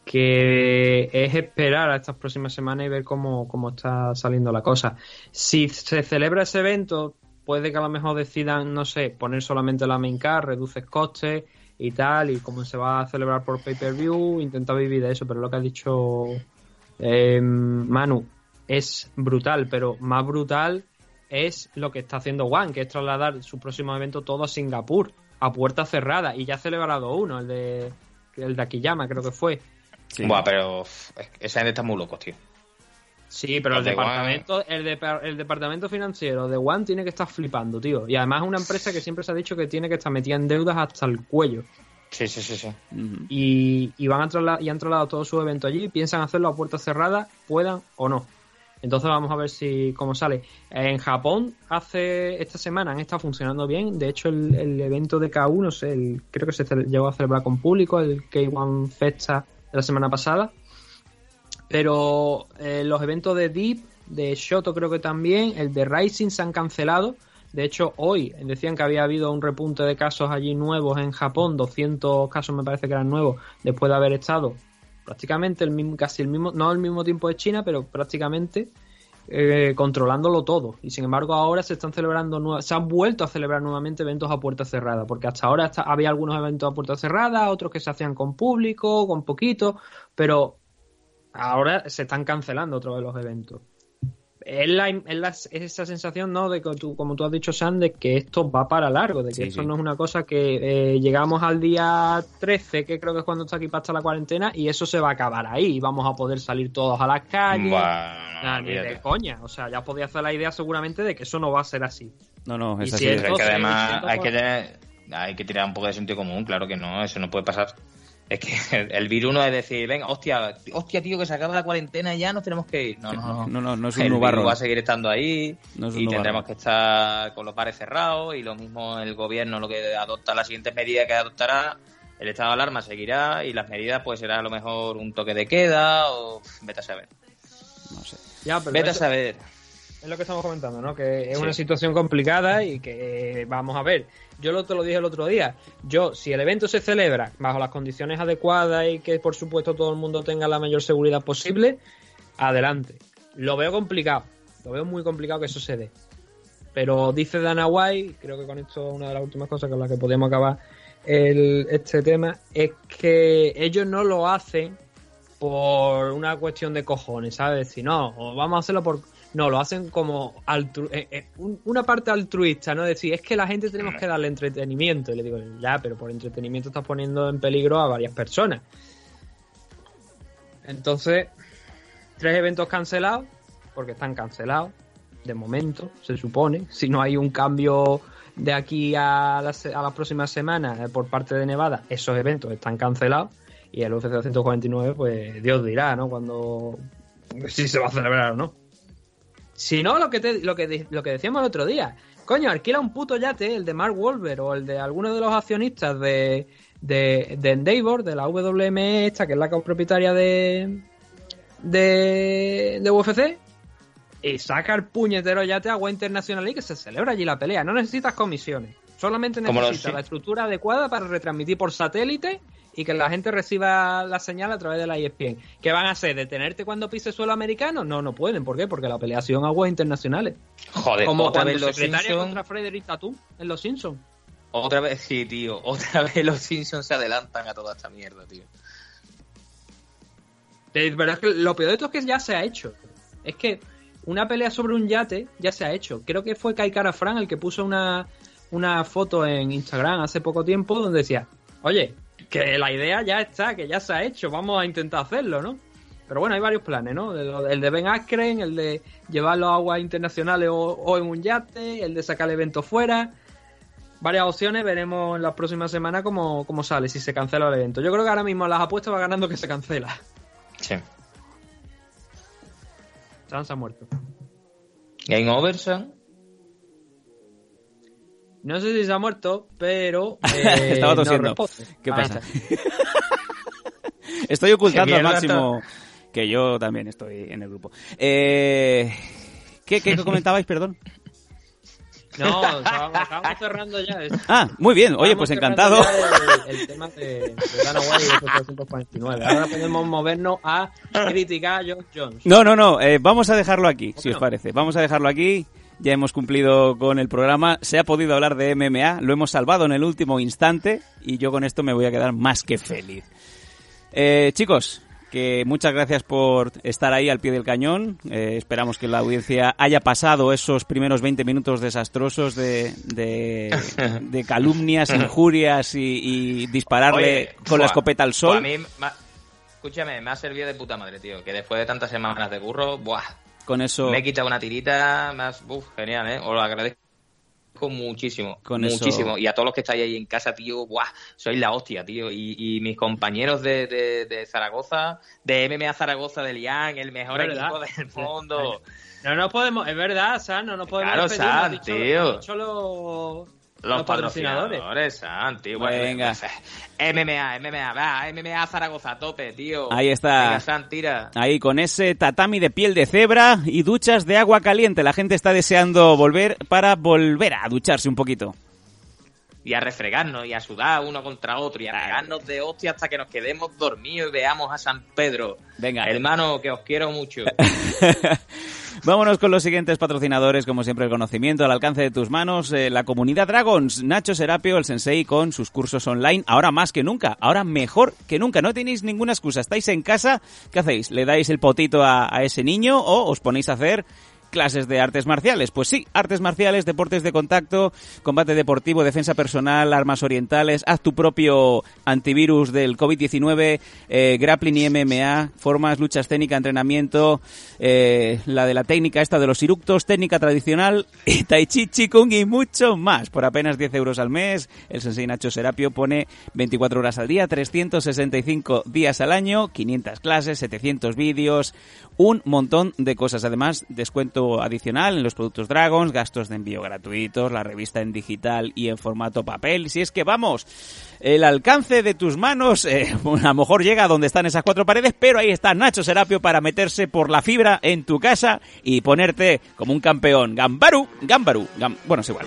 que es esperar a estas próximas semanas y ver cómo, cómo está saliendo la cosa. Si se celebra ese evento, puede que a lo mejor decidan, no sé, poner solamente la main card, reduces costes y tal, y como se va a celebrar por pay-per-view, intenta vivir de eso, pero lo que ha dicho eh, Manu es brutal, pero más brutal es lo que está haciendo One, que es trasladar su próximo evento todo a Singapur, a puerta cerrada, y ya ha celebrado uno, el de el de Akiyama creo que fue. Sí. Buah, pero esa gente está muy locos, tío. Sí, pero el de One- departamento, el, depar- el departamento financiero de One tiene que estar flipando, tío. Y además es una empresa que siempre se ha dicho que tiene que estar metida en deudas hasta el cuello. Sí, sí, sí, sí. Y, y van a trasla- y han trasladado todo su evento allí, piensan hacerlo a puertas cerradas, puedan o no. Entonces vamos a ver si cómo sale. En Japón hace esta semana han estado funcionando bien. De hecho, el, el evento de K1, no sé, el- creo que se llegó a celebrar con público, el K1 Festa de la semana pasada. Pero eh, los eventos de Deep, de Shoto creo que también, el de Rising se han cancelado. De hecho, hoy decían que había habido un repunte de casos allí nuevos en Japón, 200 casos me parece que eran nuevos, después de haber estado prácticamente el mismo, casi el mismo, no al mismo tiempo de China, pero prácticamente eh, controlándolo todo. Y sin embargo, ahora se están celebrando, se han vuelto a celebrar nuevamente eventos a puerta cerrada, porque hasta ahora había algunos eventos a puerta cerrada, otros que se hacían con público, con poquito, pero ahora se están cancelando otros de los eventos. Es, la, es, la- es esa sensación, ¿no? De que tú, como tú has dicho, Sam, de que esto va para largo, de que Sí, esto sí. no es una cosa que eh, llegamos al día 13, que creo que es cuando está aquí para la cuarentena, y eso se va a acabar ahí. y Vamos a poder salir todos a las calles. Nah, ni de coña. O sea, ya podía hacer la idea seguramente de que eso no va a ser así. No, no, es Y así. si es que además hay que, hay que tirar un poco de sentido común, claro que no, eso no puede pasar. Es que el virus no es decir, venga, hostia, hostia, tío, que se acaba la cuarentena y ya nos tenemos que ir. No, no, no. No, no, no es un el nubarrón. virus va a seguir estando ahí No es un y tendremos que estar con los bares cerrados y lo mismo el gobierno lo que adopta las siguientes medidas que adoptará el estado de alarma seguirá y las medidas pues será a lo mejor un toque de queda o vete a saber No sé. Ya, pero vete a saber Es lo que estamos comentando, ¿no? Que es Sí. una situación complicada y que eh, vamos a ver. Yo lo te lo dije el otro día. Yo, si el evento se celebra bajo las condiciones adecuadas y que por supuesto todo el mundo tenga la mayor seguridad posible, adelante. Lo veo complicado. Lo veo muy complicado que eso se dé. Pero dice Dana White, creo que con esto es una de las últimas cosas con las que podemos acabar el- este tema, es que ellos no lo hacen por una cuestión de cojones, ¿sabes? Si no, o vamos a hacerlo por... No, lo hacen como eh, eh, un- una parte altruista, ¿no? Decir, es que la gente tenemos que darle entretenimiento. Y le digo, ya, pero por entretenimiento estás poniendo en peligro a varias personas. Entonces, tres eventos cancelados, porque están cancelados, de momento, se supone. Si no hay un cambio de aquí a las, a las próximas semanas eh, por parte de Nevada, esos eventos están cancelados. Y el UFC 249, pues Dios dirá, ¿no? Cuando. Si se va a celebrar o no. Si no, lo que, te- lo, que, lo que decíamos el otro día. Coño, alquila un puto yate, el de Mark Wolver o el de alguno de los accionistas de, de, de Endeavor, de la WME esta, que es la propietaria de, de, de UFC, y saca el puñetero yate a agua internacional y que se celebra allí la pelea. No necesitas comisiones. Solamente los- necesitas la estructura adecuada para retransmitir por satélite y que la gente reciba la señal a través de la ESPN. ¿Qué van a hacer? ¿Detenerte cuando pise suelo americano? No, no pueden. ¿Por qué? Porque la pelea ha sido en aguas internacionales. joder Como otra cuando vez los secretaria Simpsons contra Frederick Tatum en Los Simpsons. otra vez sí tío otra vez los Simpsons se adelantan a toda esta mierda tío De verdad es que lo peor de todo es que ya se ha hecho. Es que una pelea sobre un yate ya se ha hecho. Creo que fue Kai Kara Fran el que puso una, una foto en Instagram hace poco tiempo donde decía, oye, que la idea ya está, que ya se ha hecho, vamos a intentar hacerlo, ¿no? Pero bueno, hay varios planes, ¿no? El de Ben Askren, el de llevarlo a aguas internacionales o, o en un yate, el de sacar el evento fuera. Varias opciones, veremos en las próximas semanas cómo, cómo sale, si se cancela el evento. Yo creo que ahora mismo las apuestas va ganando que se cancela. sí Sans ha muerto. Game Over Sam No sé si se ha muerto, pero. eh, Estaba no tosiendo. responde. ¿Qué pasa? Estoy ocultando al máximo que yo también estoy en el grupo. Eh, ¿qué, ¿Qué comentabais, perdón? No, estábamos, estábamos cerrando ya. es- Ah, muy bien. Oye, pues encantado. El, el tema de, de Dana White y esos 349. Ahora podemos movernos a criticar a John Jones. No, no, no. eh, vamos a dejarlo aquí, si os no? parece. Vamos a dejarlo aquí. Ya hemos cumplido con el programa. Se ha podido hablar de MMA. Lo hemos salvado en el último instante. Y yo con esto me voy a quedar más que feliz. Eh, chicos, que muchas gracias por estar ahí al pie del cañón. Eh, esperamos que la audiencia haya pasado esos primeros 20 minutos desastrosos de, de, de calumnias, injurias y, y dispararle Oye, con la escopeta al sol. a mí ma- escúchame, me ha servido de puta madre, tío. Que después de tantas semanas de curro, buah, Con eso, me he quitado una tirita, más, uf, genial, ¿eh? Os lo agradezco muchísimo, Con eso- muchísimo. Y a todos los que estáis ahí en casa, tío, buah, sois la hostia, tío. Y, y mis compañeros de, de, de Zaragoza, de MMA Zaragoza de Lian, el mejor ¿Verdad? equipo del mundo. No nos podemos, es verdad, San, no nos podemos Claro, San, tío. lo los, patrocinadores. Venga. pues, eh, MMA, MMA, va, MMA Zaragoza, a tope, tío. Ahí está. Venga, San, tira. Ahí con ese tatami de piel de cebra y duchas de agua caliente. La gente está deseando volver para volver a ducharse un poquito. y a refregarnos y a sudar uno contra otro y a pegarnos de hostia hasta que nos quedemos dormidos y veamos a San Pedro. Venga. Hermano, que os quiero mucho. Vámonos con los siguientes patrocinadores, como siempre el conocimiento al alcance de tus manos, eh, la comunidad Dragons, Nacho Serapio, el sensei con sus cursos online, ahora más que nunca, ahora mejor que nunca, no tenéis ninguna excusa, estáis en casa, ¿qué hacéis? ¿Le dais el potito a, a ese niño o os ponéis a hacer clases de artes marciales. Pues sí, artes marciales, deportes de contacto, combate deportivo, defensa personal, armas orientales, haz tu propio antivirus del COVID-19, eh, grappling y MMA, formas, lucha escénica, entrenamiento, eh, la de la técnica esta de los iructos, técnica tradicional, y tai chi, chi kung y mucho más. Por apenas 10 euros al mes, el sensei Nacho Serapio pone 24 horas al día, 365 días al año, 500 clases, 700 vídeos, un montón de cosas. Además, descuento adicional en los productos Dragons, gastos de envío gratuitos, la revista en digital y en formato papel. Si es que vamos, el alcance de tus manos eh, a lo mejor llega a donde están esas cuatro paredes, pero ahí está Nacho Serapio para meterse por la fibra en tu casa y ponerte como un campeón. Gambaru, Gambaru, Gam- bueno, es igual.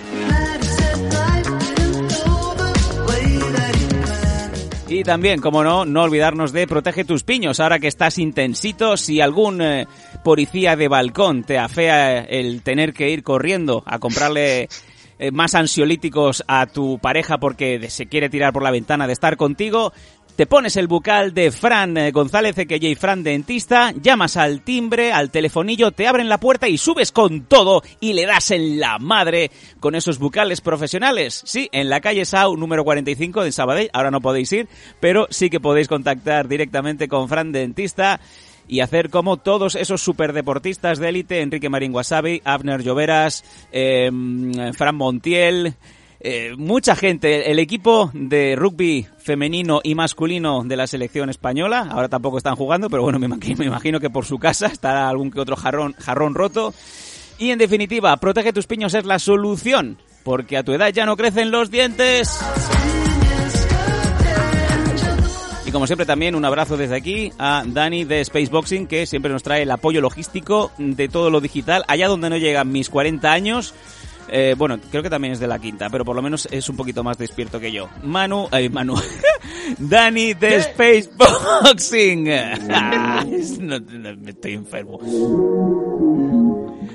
Y también, como no, no olvidarnos de protege tus piños. Ahora que estás intensito, si algún eh, policía de balcón te afea el tener que ir corriendo a comprarle eh, más ansiolíticos a tu pareja porque se quiere tirar por la ventana de estar contigo, te pones el bucal de Fran eh, González, y Fran Dentista, llamas al timbre, al telefonillo, te abren la puerta y subes con todo y le das en la madre con esos bucales profesionales. Sí, en la calle Sau número 45 de Sabadell, ahora no podéis ir, pero sí que podéis contactar directamente con Fran Dentista y hacer como todos esos superdeportistas de élite, Enrique Marín Wasabi, Abner Lloveras, eh, Fran Montiel, eh, mucha gente, el equipo de rugby femenino y masculino de la selección española, ahora tampoco están jugando, pero bueno, me imagino, me imagino que por su casa estará algún que otro jarrón, jarrón roto. Y en definitiva, protege tus piños es la solución, porque a tu edad ya no crecen los dientes. Y como siempre también un abrazo desde aquí a Dani de Spaceboxing que siempre nos trae el apoyo logístico de todo lo digital allá donde no llegan mis 40 años. Eh, bueno, creo que también es de la quinta, pero por lo menos es un poquito más despierto que yo. Manu, ay, Manu, Dani de Spaceboxing. no, no, me estoy enfermo.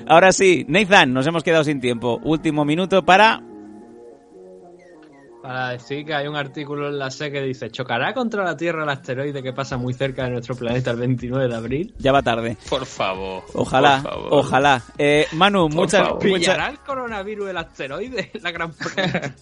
Ahora sí, Nathan, nos hemos quedado sin tiempo. Último minuto para Para decir que hay un artículo en la SE que dice ¿Chocará contra la Tierra el asteroide que pasa muy cerca de nuestro planeta el 29 de abril? ya va tarde. Por favor. Ojalá, por favor. ojalá. Eh, Manu, muchas, favor. muchas, ¿Pillará el coronavirus el asteroide? La gran pregunta.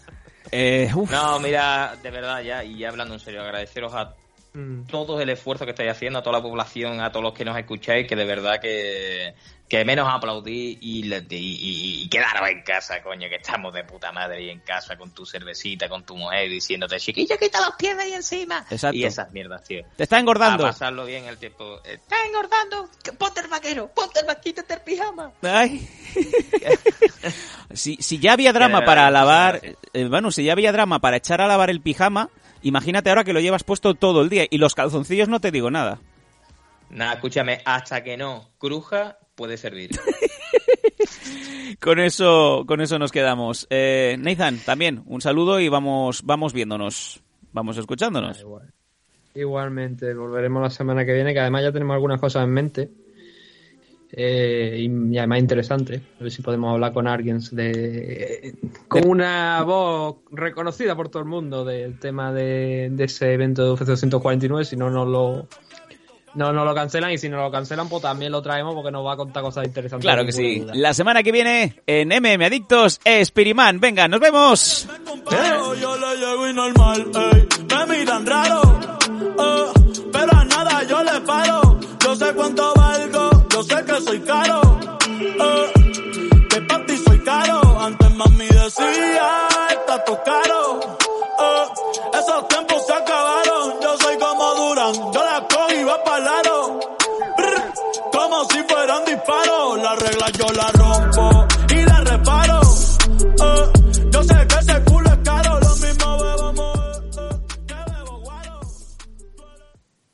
eh, uf. No, mira, de verdad, ya, y ya hablando en serio, agradeceros a Mm. todo el esfuerzo que estáis haciendo, a toda la población, a todos los que nos escucháis, que de verdad que, que menos aplaudí y, le- y, y- y quedaros en casa, coño, que estamos de puta madre y en casa con tu cervecita, con tu mujer, diciéndote, chiquillo, quita los pies de ahí encima. Exacto. Y esas mierdas, tío. Te está engordando. A pasarlo bien el tiempo. Está engordando. Ponte el vaquero. Ponte el vaquito, el pijama. Ay. si, si ya había drama para lavar, eh, bueno, si ya había drama para echar a lavar el pijama, imagínate ahora que lo llevas puesto todo el día y los calzoncillos no te digo nada. Nada, escúchame, hasta que no cruja, puede servir. Con eso, con eso nos quedamos. Eh, Nathan, también un saludo y vamos, vamos viéndonos, vamos escuchándonos. Igual. Igualmente, volveremos la semana que viene, que además ya tenemos algunas cosas en mente. Eh, y, además interesante. A ver si podemos hablar con alguien de. con una voz reconocida por todo el mundo del tema de, de ese evento de UFC 249, si no nos lo. no nos lo cancelan y si nos lo cancelan, pues también lo traemos porque nos va a contar cosas interesantes. Claro que sí. duda. La semana que viene en MM Adictos, Espiriman. Venga, nos vemos. Yo le llego y normal, ey. Me miran raro, eh, pero a nada yo le paro. Yo sé cuánto valgo, yo sé que soy caro, eh, que para ti soy caro. Antes mami decía,